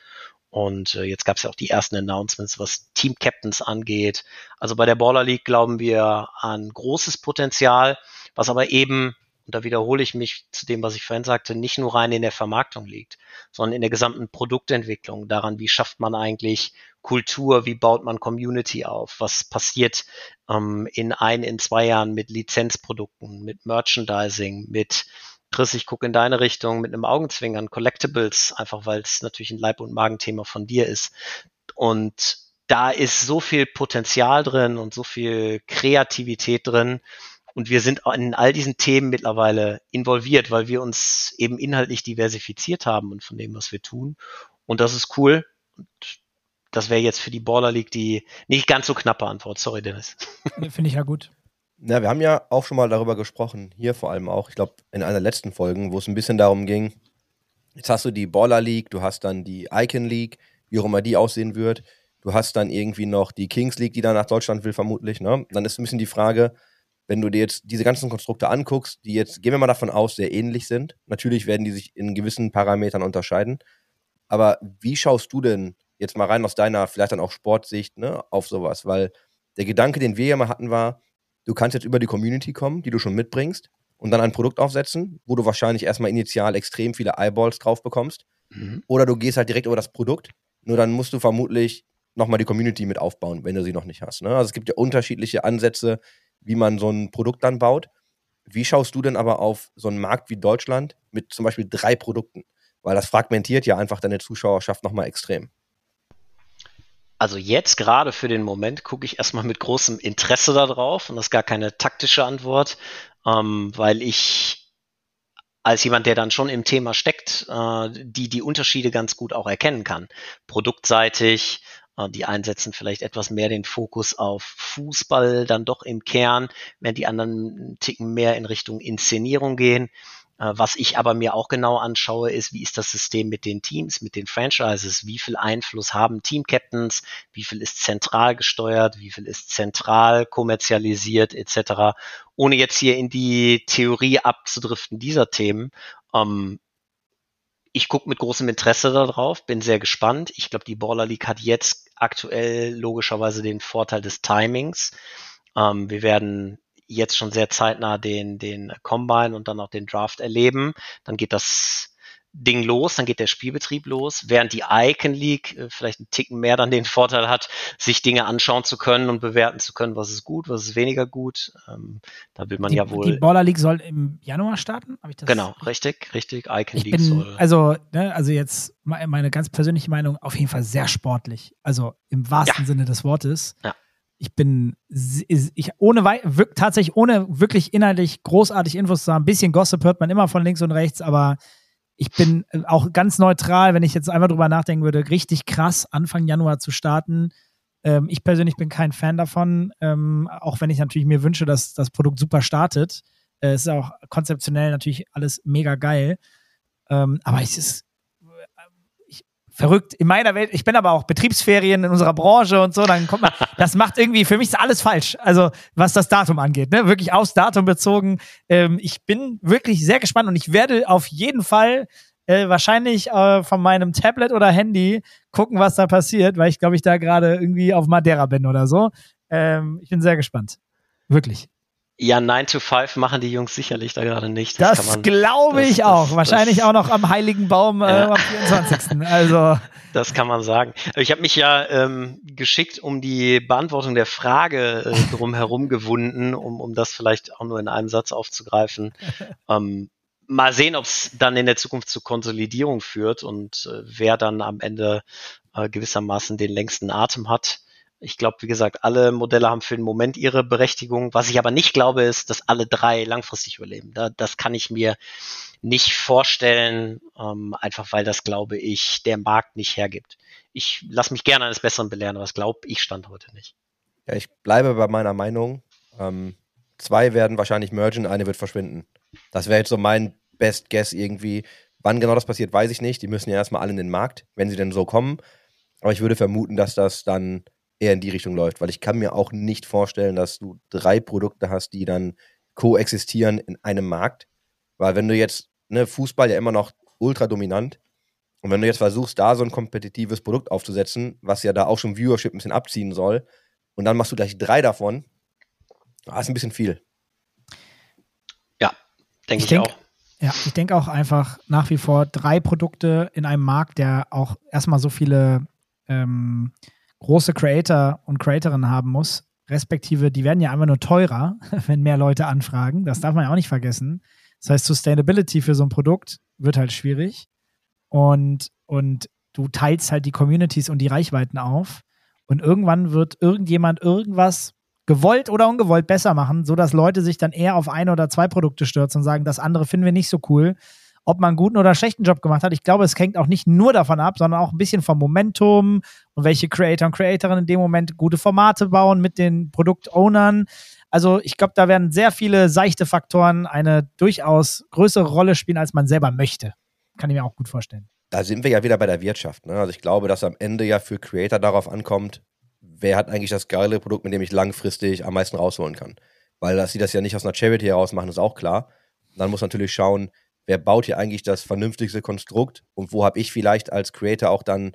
Und äh, jetzt gab es ja auch die ersten Announcements, was Team Captains angeht. Also bei der Baller League glauben wir an großes Potenzial, was aber eben und da wiederhole ich mich zu dem, was ich vorhin sagte, nicht nur rein in der Vermarktung liegt, sondern in der gesamten Produktentwicklung, daran, wie schafft man eigentlich Kultur, wie baut man Community auf, was passiert ähm, in ein, in zwei Jahren mit Lizenzprodukten, mit Merchandising, mit Chris, ich gucke in deine Richtung mit einem Augenzwinkern, Collectibles, einfach weil es natürlich ein Leib- und Magenthema von dir ist. Und da ist so viel Potenzial drin und so viel Kreativität drin, und wir sind in all diesen Themen mittlerweile involviert, weil wir uns eben inhaltlich diversifiziert haben und von dem, was wir tun. Und das ist cool. Und das wäre jetzt für die Baller League die nicht ganz so knappe Antwort. Sorry, Dennis. Finde ich ja gut. Na, wir haben ja auch schon mal darüber gesprochen, hier vor allem auch, ich glaube, in einer letzten Folge, wo es ein bisschen darum ging, jetzt hast du die Baller League, du hast dann die Icon League, wie auch immer die aussehen wird. Du hast dann irgendwie noch die Kings League, die dann nach Deutschland will, vermutlich. Ne? Dann ist ein bisschen die Frage, wenn du dir jetzt diese ganzen Konstrukte anguckst, die jetzt, gehen wir mal davon aus, sehr ähnlich sind. Natürlich werden die sich in gewissen Parametern unterscheiden. Aber wie schaust du denn jetzt mal rein aus deiner, vielleicht dann auch Sportsicht, ne, auf sowas? Weil der Gedanke, den wir ja mal hatten, war, du kannst jetzt über die Community kommen, die du schon mitbringst, und dann ein Produkt aufsetzen, wo du wahrscheinlich erstmal initial extrem viele Eyeballs drauf bekommst. Mhm. Oder du gehst halt direkt über das Produkt, nur dann musst du vermutlich nochmal die Community mit aufbauen, wenn du sie noch nicht hast. Ne? Also es gibt ja unterschiedliche Ansätze, wie man so ein Produkt dann baut. Wie schaust du denn aber auf so einen Markt wie Deutschland mit zum Beispiel drei Produkten? Weil das fragmentiert ja einfach deine Zuschauerschaft nochmal extrem. Also jetzt gerade für den Moment gucke ich erstmal mit großem Interesse darauf und das ist gar keine taktische Antwort, ähm, weil ich als jemand, der dann schon im Thema steckt, äh, die die Unterschiede ganz gut auch erkennen kann. Produktseitig, äh, die einsetzen vielleicht etwas mehr den Fokus auf Fußball dann doch im Kern, während die anderen einen Ticken mehr in Richtung Inszenierung gehen. Äh, Was ich aber mir auch genau anschaue, ist, wie ist das System mit den Teams, mit den Franchises? Wie viel Einfluss haben Team-Captains? Wie viel ist zentral gesteuert? Wie viel ist zentral kommerzialisiert etc.? Ohne jetzt hier in die Theorie abzudriften dieser Themen. Ähm, ich gucke mit großem Interesse darauf, bin sehr gespannt. Ich glaube, die Baller League hat jetzt aktuell logischerweise den Vorteil des Timings. Ähm, wir werden jetzt schon sehr zeitnah den, den Combine und dann auch den Draft erleben. Dann geht das Ding los, dann geht der Spielbetrieb los, während die Icon League äh, vielleicht einen Ticken mehr dann den Vorteil hat, sich Dinge anschauen zu können und bewerten zu können, was ist gut, was ist weniger gut. Ähm, da will man die, ja wohl. Die Baller League soll im Januar starten? Hab ich das genau, richtig, richtig. Icon Ich League bin, soll. also, ne, also jetzt me- meine ganz persönliche Meinung, auf jeden Fall sehr sportlich. Also im wahrsten Ja. Sinne des Wortes. Ja. Ich bin, ich, ohne, tatsächlich ohne wirklich inhaltlich großartig Infos zu haben, ein bisschen Gossip hört man immer von links und rechts, aber ich bin äh, auch ganz neutral, wenn ich jetzt einfach drüber nachdenken würde, richtig krass Anfang Januar zu starten. Ähm, ich persönlich bin kein Fan davon, ähm, auch wenn ich natürlich mir wünsche, dass das Produkt super startet. Äh, es ist auch konzeptionell natürlich alles mega geil. Ähm, aber es ist verrückt. In meiner Welt, ich bin aber auch Betriebsferien in unserer Branche und so, dann kommt man, das macht irgendwie, für mich ist alles falsch. Also, was das Datum angeht, ne? Wirklich aufs Datum bezogen. Ähm, ich bin wirklich sehr gespannt und ich werde auf jeden Fall äh, wahrscheinlich äh, von meinem Tablet oder Handy gucken, was da passiert, weil ich glaube, ich da gerade irgendwie auf Madeira bin oder so. Ähm, ich bin sehr gespannt. Wirklich. Ja, 9 to 5 machen die Jungs sicherlich da gerade nicht. Das, man, glaube das- ich das- auch. Wahrscheinlich das- auch noch am Heiligen Baum äh, am 24. Also, Das kann man sagen. Ich habe mich ja ähm, geschickt um die Beantwortung der Frage äh, drumherum gewunden, um, um das vielleicht auch nur in einem Satz aufzugreifen. Ähm, mal sehen, ob es dann in der Zukunft zu Konsolidierung führt und äh, wer dann am Ende äh, gewissermaßen den längsten Atem hat. Ich glaube, wie gesagt, alle Modelle haben für den Moment ihre Berechtigung. Was ich aber nicht glaube, ist, dass alle drei langfristig überleben. Da, das kann ich mir nicht vorstellen, ähm, einfach weil das, glaube ich, der Markt nicht hergibt. Ich lasse mich gerne eines Besseren belehren, aber das glaube ich stand heute nicht. Ja, ich bleibe bei meiner Meinung. Ähm, zwei werden wahrscheinlich mergen, eine wird verschwinden. Das wäre jetzt so mein Best Guess irgendwie. Wann genau das passiert, weiß ich nicht. Die müssen ja erstmal alle in den Markt, wenn sie denn so kommen. Aber ich würde vermuten, dass das dann eher in die Richtung läuft, weil ich kann mir auch nicht vorstellen, dass du drei Produkte hast, die dann koexistieren in einem Markt. Weil wenn du jetzt, ne, Fußball ja immer noch ultra dominant, und wenn du jetzt versuchst, da so ein kompetitives Produkt aufzusetzen, was ja da auch schon Viewership ein bisschen abziehen soll, und dann machst du gleich drei davon, ah, ist ein bisschen viel. Denke Ich ich, denk- auch. ja, ich denke auch einfach nach wie vor drei Produkte in einem Markt, der auch erstmal so viele ähm, große Creator und Creatorinnen haben muss, respektive, die werden ja einfach nur teurer, wenn mehr Leute anfragen. Das darf man ja auch nicht vergessen. Das heißt, Sustainability für so ein Produkt wird halt schwierig. Und, und du teilst halt die Communities und die Reichweiten auf. Und irgendwann wird irgendjemand irgendwas gewollt oder ungewollt besser machen, sodass Leute sich dann eher auf ein oder zwei Produkte stürzen und sagen, das andere finden wir nicht so cool. Ob man einen guten oder schlechten Job gemacht hat. Ich glaube, es hängt auch nicht nur davon ab, sondern auch ein bisschen vom Momentum und welche Creator und Creatorinnen in dem Moment gute Formate bauen mit den Produktownern. Also ich glaube, da werden sehr viele seichte Faktoren eine durchaus größere Rolle spielen, als man selber möchte. Kann ich mir auch gut vorstellen. Da sind wir ja wieder bei der Wirtschaft. Ne? Also ich glaube, dass am Ende ja für Creator darauf ankommt, wer hat eigentlich das geile Produkt, mit dem ich langfristig am meisten rausholen kann. Weil dass sie das ja nicht aus einer Charity heraus machen, ist auch klar. dann muss natürlich schauen, wer baut hier eigentlich das vernünftigste Konstrukt und wo habe ich vielleicht als Creator auch dann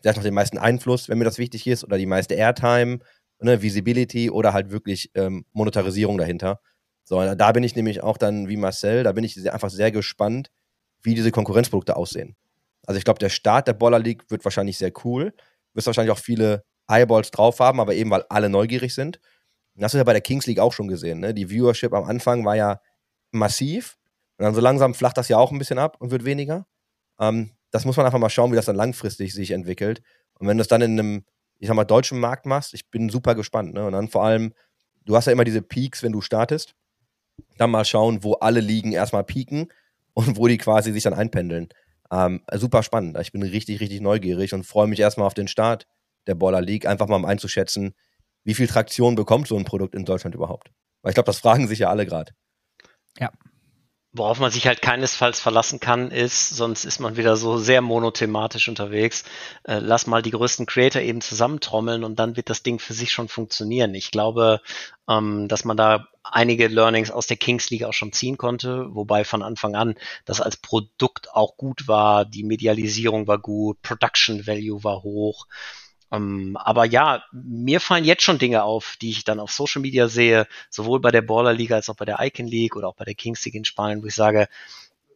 vielleicht noch den meisten Einfluss, wenn mir das wichtig ist, oder die meiste Airtime, ne, Visibility oder halt wirklich ähm, Monetarisierung dahinter. So, da bin ich nämlich auch dann wie Marcel, da bin ich einfach sehr gespannt, wie diese Konkurrenzprodukte aussehen. Also ich glaube, der Start der Baller League wird wahrscheinlich sehr cool. Wirst wahrscheinlich auch viele Eyeballs drauf haben, aber eben weil alle neugierig sind. Das hast du ja bei der Kings League auch schon gesehen. Ne? Die Viewership am Anfang war ja massiv. Und dann so langsam flacht das ja auch ein bisschen ab und wird weniger. Ähm, das muss man einfach mal schauen, wie das dann langfristig sich entwickelt. Und wenn du es dann in einem, ich sag mal, deutschen Markt machst, ich bin super gespannt. Ne? Und dann vor allem, du hast ja immer diese Peaks, wenn du startest. Dann mal schauen, wo alle Ligen erstmal peaken und wo die quasi sich dann einpendeln. Ähm, super spannend. Ich bin richtig, richtig neugierig und freue mich erstmal auf den Start der Baller League, einfach mal um einzuschätzen, wie viel Traktion bekommt so ein Produkt in Deutschland überhaupt? Weil ich glaube, das fragen sich ja alle gerade. Ja. Worauf man sich halt keinesfalls verlassen kann, ist, sonst ist man wieder so sehr monothematisch unterwegs. Äh, lass mal die größten Creator eben zusammentrommeln und dann wird das Ding für sich schon funktionieren. Ich glaube, ähm, dass man da einige Learnings aus der Kings League auch schon ziehen konnte, wobei von Anfang an das als Produkt auch gut war, die Medialisierung war gut, Production Value war hoch. Um, ähm, aber ja, mir fallen jetzt schon Dinge auf, die ich dann auf Social Media sehe, sowohl bei der Baller League als auch bei der Icon League oder auch bei der Kings League in Spanien, wo ich sage,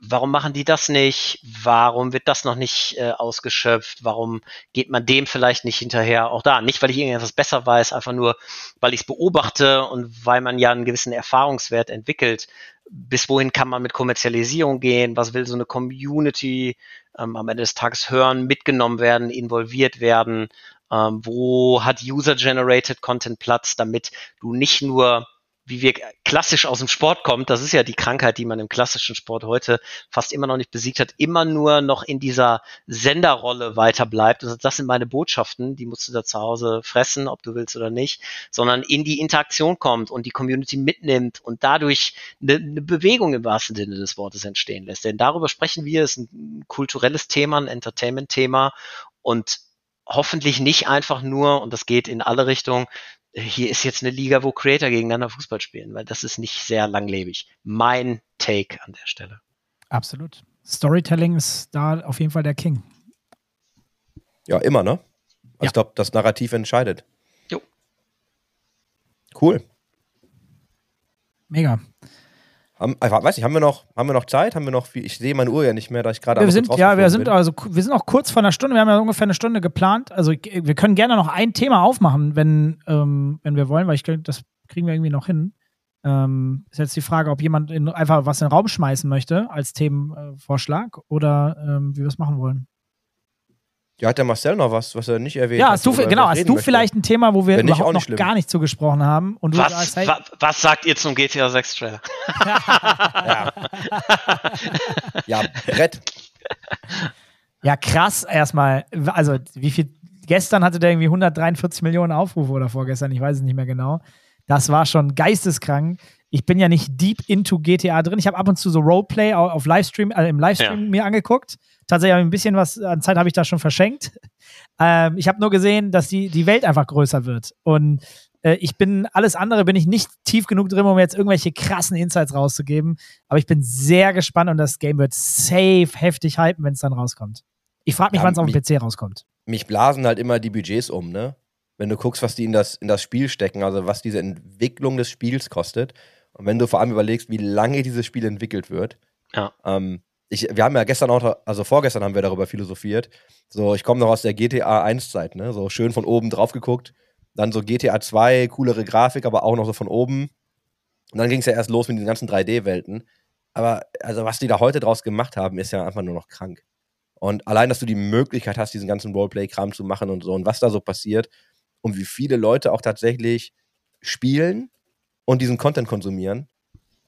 warum machen die das nicht? Warum wird das noch nicht äh, ausgeschöpft? Warum geht man dem vielleicht nicht hinterher? Auch da, nicht weil ich irgendetwas besser weiß, einfach nur, weil ich es beobachte und weil man ja einen gewissen Erfahrungswert entwickelt. Bis wohin kann man mit Kommerzialisierung gehen? Was will so eine Community ähm, am Ende des Tages hören, mitgenommen werden, involviert werden? Ähm, wo hat User-Generated Content Platz, damit du nicht nur wie wir klassisch aus dem Sport kommt, das ist ja die Krankheit, die man im klassischen Sport heute fast immer noch nicht besiegt hat, immer nur noch in dieser Senderrolle weiter bleibt. Das sind meine Botschaften, die musst du da zu Hause fressen, ob du willst oder nicht, sondern in die Interaktion kommt und die Community mitnimmt und dadurch eine, eine Bewegung im wahrsten Sinne des Wortes entstehen lässt. Denn darüber sprechen wir, ist ein kulturelles Thema, ein Entertainment-Thema und hoffentlich nicht einfach nur, und das geht in alle Richtungen, hier ist jetzt eine Liga, wo Creator gegeneinander Fußball spielen, weil das ist nicht sehr langlebig. Mein Take an der Stelle. Absolut. Storytelling ist da auf jeden Fall der King. Ja, immer, ne? Also Ja. Ich glaube, das Narrativ entscheidet. Jo. Cool. Mega. Haben, ich weiß nicht, haben wir noch, haben wir noch Zeit? Haben wir noch viel? Ich sehe meine Uhr ja nicht mehr, da ich gerade Wir sind, ja, wir sind bin. also wir sind auch kurz vor einer Stunde. Wir haben ja ungefähr eine Stunde geplant. Also wir können gerne noch ein Thema aufmachen, wenn, ähm, wenn wir wollen, weil ich glaube, das kriegen wir irgendwie noch hin. Ähm, ist jetzt die Frage, ob jemand in, einfach was in den Raum schmeißen möchte als Themenvorschlag oder ähm, wie wir es machen wollen. Ja, hat der Marcel noch was, was er nicht erwähnt Ja, hat? hast du, worüber genau, hast du möchte? vielleicht ein Thema, wo wir überhaupt noch schlimm. gar nicht zugesprochen haben und du Was, sagst, hey, wa, was sagt ihr zum GTA 6 Trailer? Ja. ja, Brett. Ja, krass erstmal. Also, wie viel. Gestern hatte der irgendwie 143 Millionen Aufrufe oder vorgestern, ich weiß es nicht mehr genau. Das war schon geisteskrank. Ich bin ja nicht deep into GTA drin. Ich habe ab und zu so Roleplay au- auf Livestream, äh, im Livestream Ja. mir angeguckt. Tatsächlich habe ich ein bisschen was an Zeit habe ich da schon verschenkt. Ähm, ich habe nur gesehen, dass die, die Welt einfach größer wird. Und äh, ich bin, alles andere bin ich nicht tief genug drin, um jetzt irgendwelche krassen Insights rauszugeben. Aber ich bin sehr gespannt und das Game wird safe heftig hypen, wenn es dann rauskommt. Ich frage mich, Ja, wann es auf dem PC rauskommt. Mich blasen halt immer die Budgets um, ne? Wenn du guckst, was die in das, in das Spiel stecken, also was diese Entwicklung des Spiels kostet. Und wenn du vor allem überlegst, wie lange dieses Spiel entwickelt wird. Ja. Ähm, ich, wir haben ja gestern auch, also vorgestern haben wir darüber philosophiert. So, ich komme noch aus der GTA 1-Zeit, ne? So schön von oben drauf geguckt. Dann so GTA 2, coolere Grafik, aber auch noch so von oben. Und dann ging es ja erst los mit den ganzen 3D-Welten. Aber also was die da heute draus gemacht haben, ist ja einfach nur noch krank. Und allein, dass du die Möglichkeit hast, diesen ganzen Roleplay-Kram zu machen und so und was da so passiert und wie viele Leute auch tatsächlich spielen und diesen Content konsumieren.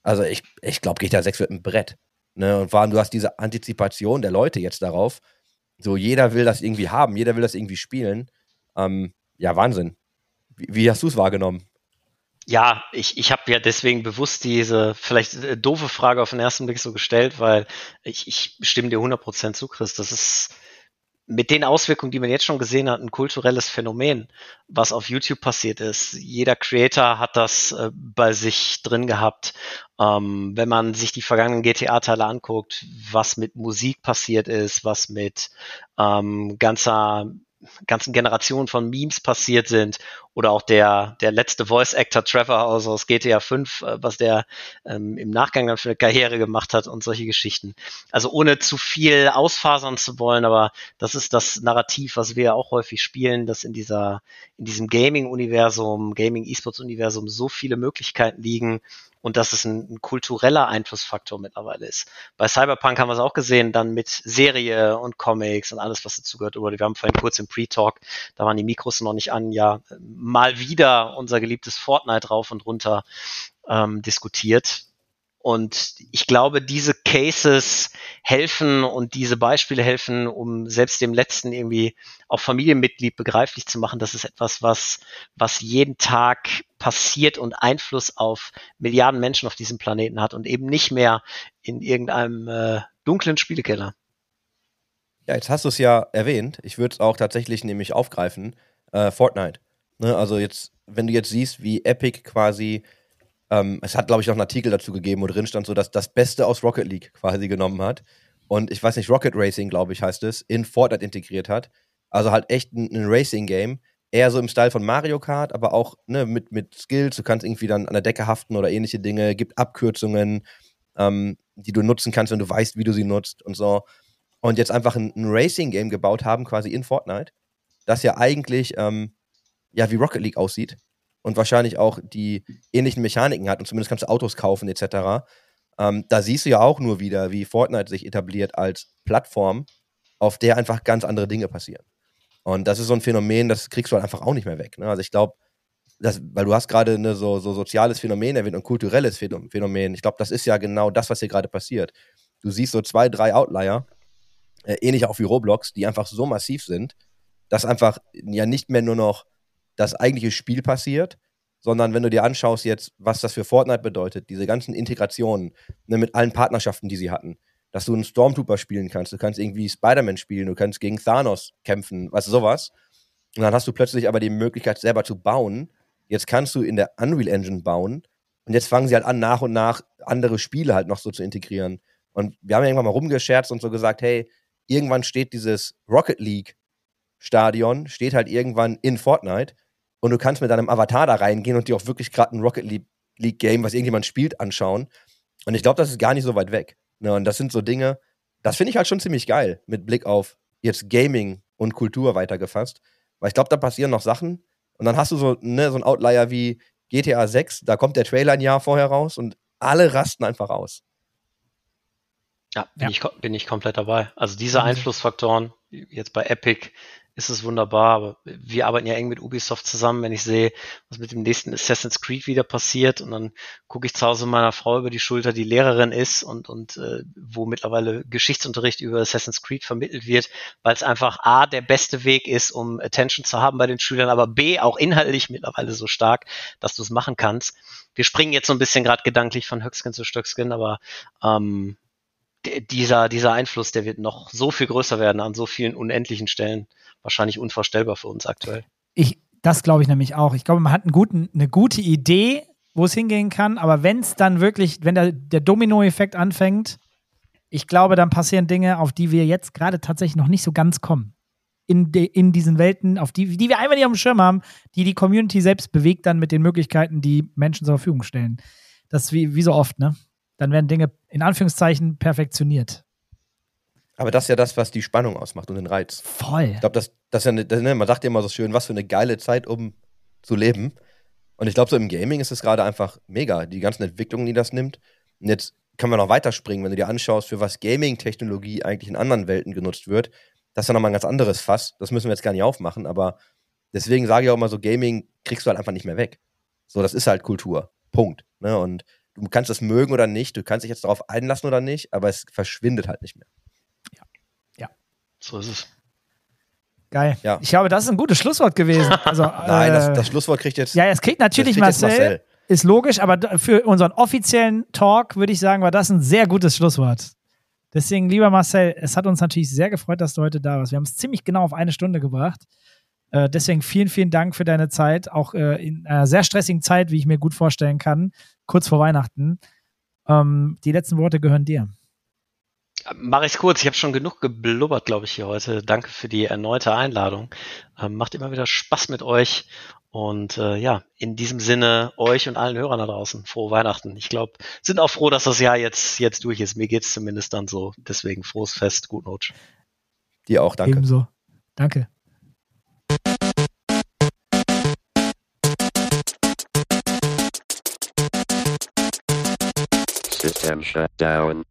Also ich, ich glaube, GTA 6 wird ein Brett. Ne? Und vor allem, du hast diese Antizipation der Leute jetzt darauf. So, jeder will das irgendwie haben, jeder will das irgendwie spielen. Ähm, ja, Wahnsinn. Wie, wie hast du es wahrgenommen? Ja, ich, ich habe ja deswegen bewusst diese vielleicht äh, doofe Frage auf den ersten Blick so gestellt, weil ich, ich stimme dir 100% zu, Chris. Das ist mit den Auswirkungen, die man jetzt schon gesehen hat, ein kulturelles Phänomen, was auf YouTube passiert ist. Jeder Creator hat das äh, bei sich drin gehabt. Ähm, wenn man sich die vergangenen GTA-Teile anguckt, was mit Musik passiert ist, was mit ähm, ganzer ganzen Generationen von Memes passiert sind oder auch der, der letzte Voice Actor Trevor aus, aus GTA 5, äh, was der ähm, im Nachgang dann für eine Karriere gemacht hat und solche Geschichten. Also ohne zu viel ausfasern zu wollen, aber das ist das Narrativ, was wir auch häufig spielen, dass in dieser, in diesem Gaming-Universum, Gaming-E-Sports-Universum so viele Möglichkeiten liegen, und dass es ein, ein, kultureller Einflussfaktor mittlerweile ist. Bei Cyberpunk haben wir es auch gesehen, dann mit Serie und Comics und alles, was dazugehört. Wir haben vorhin kurz im Pre-Talk, da waren die Mikros noch nicht an, ja, mal wieder unser geliebtes Fortnite rauf und runter ähm, diskutiert. Und ich glaube, diese Cases helfen und diese Beispiele helfen, um selbst dem Letzten irgendwie auch Familienmitglied begreiflich zu machen, das ist etwas, was, was jeden Tag passiert und Einfluss auf Milliarden Menschen auf diesem Planeten hat und eben nicht mehr in irgendeinem äh, dunklen Spielekeller. Ja, jetzt hast du es ja erwähnt. Ich würde es auch tatsächlich nämlich aufgreifen. Äh, Fortnite. Ne, also jetzt, wenn du jetzt siehst, wie Epic quasi ähm, es hat, glaube ich, noch einen Artikel dazu gegeben, wo drin stand, so dass das Beste aus Rocket League quasi genommen hat. Und ich weiß nicht, Rocket Racing, glaube ich, heißt es, in Fortnite integriert hat. Also halt echt ein, ein Racing-Game. Eher so im Style von Mario Kart, aber auch ne, mit, mit Skills. Du kannst irgendwie dann an der Decke haften oder ähnliche Dinge. Gibt Abkürzungen, ähm, die du nutzen kannst, wenn du weißt, wie du sie nutzt und so. Und jetzt einfach ein, ein Racing-Game gebaut haben, quasi in Fortnite, das ja eigentlich ähm, ja wie Rocket League aussieht und wahrscheinlich auch die ähnlichen Mechaniken hat und zumindest kannst du Autos kaufen etc. Ähm, da siehst du ja auch nur wieder, wie Fortnite sich etabliert als Plattform, auf der einfach ganz andere Dinge passieren. Und das ist so ein Phänomen, das kriegst du halt einfach auch nicht mehr weg. Ne? Also ich glaube, weil du hast gerade ne, so, so soziales Phänomen erwähnt und kulturelles Phänomen. Ich glaube, das ist ja genau das, was hier gerade passiert. Du siehst so zwei, drei Outlier, äh, ähnlich auch wie Roblox, die einfach so massiv sind, dass einfach ja nicht mehr nur noch das eigentliche Spiel passiert, sondern wenn du dir anschaust jetzt, was das für Fortnite bedeutet, diese ganzen Integrationen ne, mit allen Partnerschaften, die sie hatten, dass du einen Stormtrooper spielen kannst, du kannst irgendwie Spider-Man spielen, du kannst gegen Thanos kämpfen, was sowas. Und dann hast du plötzlich aber die Möglichkeit, selber zu bauen. Jetzt kannst du in der Unreal Engine bauen. Und jetzt fangen sie halt an, nach und nach andere Spiele halt noch so zu integrieren. Und wir haben ja irgendwann mal rumgescherzt und so gesagt, hey, irgendwann steht dieses Rocket League Stadion, steht halt irgendwann in Fortnite und du kannst mit deinem Avatar da reingehen und dir auch wirklich gerade ein Rocket League Game, was irgendjemand spielt, anschauen. Und ich glaube, das ist gar nicht so weit weg. Ne? Und das sind so Dinge, das finde ich halt schon ziemlich geil, mit Blick auf jetzt Gaming und Kultur weitergefasst. Weil ich glaube, da passieren noch Sachen. Und dann hast du so, ne, so ein Outlier wie GTA 6, da kommt der Trailer ein Jahr vorher raus und alle rasten einfach aus. Ja, bin, ja. Ich, bin ich komplett dabei. Also diese Einflussfaktoren, jetzt bei Epic, ist es wunderbar. Aber wir arbeiten ja eng mit Ubisoft zusammen. Wenn ich sehe, was mit dem nächsten Assassin's Creed wieder passiert und dann gucke ich zu Hause meiner Frau über die Schulter, die Lehrerin ist und, und äh, wo mittlerweile Geschichtsunterricht über Assassin's Creed vermittelt wird, weil es einfach A, der beste Weg ist, um Attention zu haben bei den Schülern, aber B, auch inhaltlich mittlerweile so stark, dass du es machen kannst. Wir springen jetzt so ein bisschen gerade gedanklich von Höckskin zu Stöckskin, aber ähm, dieser, dieser Einfluss, der wird noch so viel größer werden an so vielen unendlichen Stellen wahrscheinlich unvorstellbar für uns aktuell. Ich, das glaube ich nämlich auch. Ich glaube, man hat einen guten, eine gute Idee, wo es hingehen kann, aber wenn es dann wirklich, wenn der, der Domino-Effekt anfängt, ich glaube, dann passieren Dinge, auf die wir jetzt gerade tatsächlich noch nicht so ganz kommen. In, de, in diesen Welten, auf die, die wir einfach nicht auf dem Schirm haben, die die Community selbst bewegt dann mit den Möglichkeiten, die Menschen zur Verfügung stellen. Das ist wie, wie so oft, ne? Dann werden Dinge in Anführungszeichen perfektioniert. Aber das ist ja das, was die Spannung ausmacht und den Reiz. Voll. Ich glaube, das, das ist ja eine, das, ne, man sagt ja immer so schön, was für eine geile Zeit, um zu leben. Und ich glaube, so im Gaming ist es gerade einfach mega, die ganzen Entwicklungen, die das nimmt. Und jetzt kann man noch weiterspringen, wenn du dir anschaust, für was Gaming-Technologie eigentlich in anderen Welten genutzt wird. Das ist ja nochmal ein ganz anderes Fass. Das müssen wir jetzt gar nicht aufmachen, aber deswegen sage ich auch immer so, Gaming kriegst du halt einfach nicht mehr weg. So, das ist halt Kultur. Punkt. Ne? Und du kannst es mögen oder nicht, du kannst dich jetzt darauf einlassen oder nicht, aber es verschwindet halt nicht mehr. So ist es. Geil. Ja. Ich glaube, das ist ein gutes Schlusswort gewesen. Also, Nein, äh, das, das Schlusswort kriegt jetzt. ja, es kriegt natürlich kriegt jetzt Marcel, ist logisch, aber für unseren offiziellen Talk würde ich sagen, war das ein sehr gutes Schlusswort. Deswegen, lieber Marcel, es hat uns natürlich sehr gefreut, dass du heute da warst. Wir haben es ziemlich genau auf eine Stunde gebracht. Äh, deswegen vielen, vielen Dank für deine Zeit, auch äh, in einer sehr stressigen Zeit, wie ich mir gut vorstellen kann, kurz vor Weihnachten. Ähm, die letzten Worte gehören dir. Mache ich kurz. Ich habe schon genug geblubbert, glaube ich, hier heute. Danke für die erneute Einladung. Ähm, macht immer wieder Spaß mit euch. Und äh, ja, in diesem Sinne euch und allen Hörern da draußen frohe Weihnachten. Ich glaube, sind auch froh, dass das Jahr jetzt jetzt durch ist. Mir geht's zumindest dann so. Deswegen frohes Fest, guten Rutsch. Dir auch, danke. Ebenso. Danke. System shut down.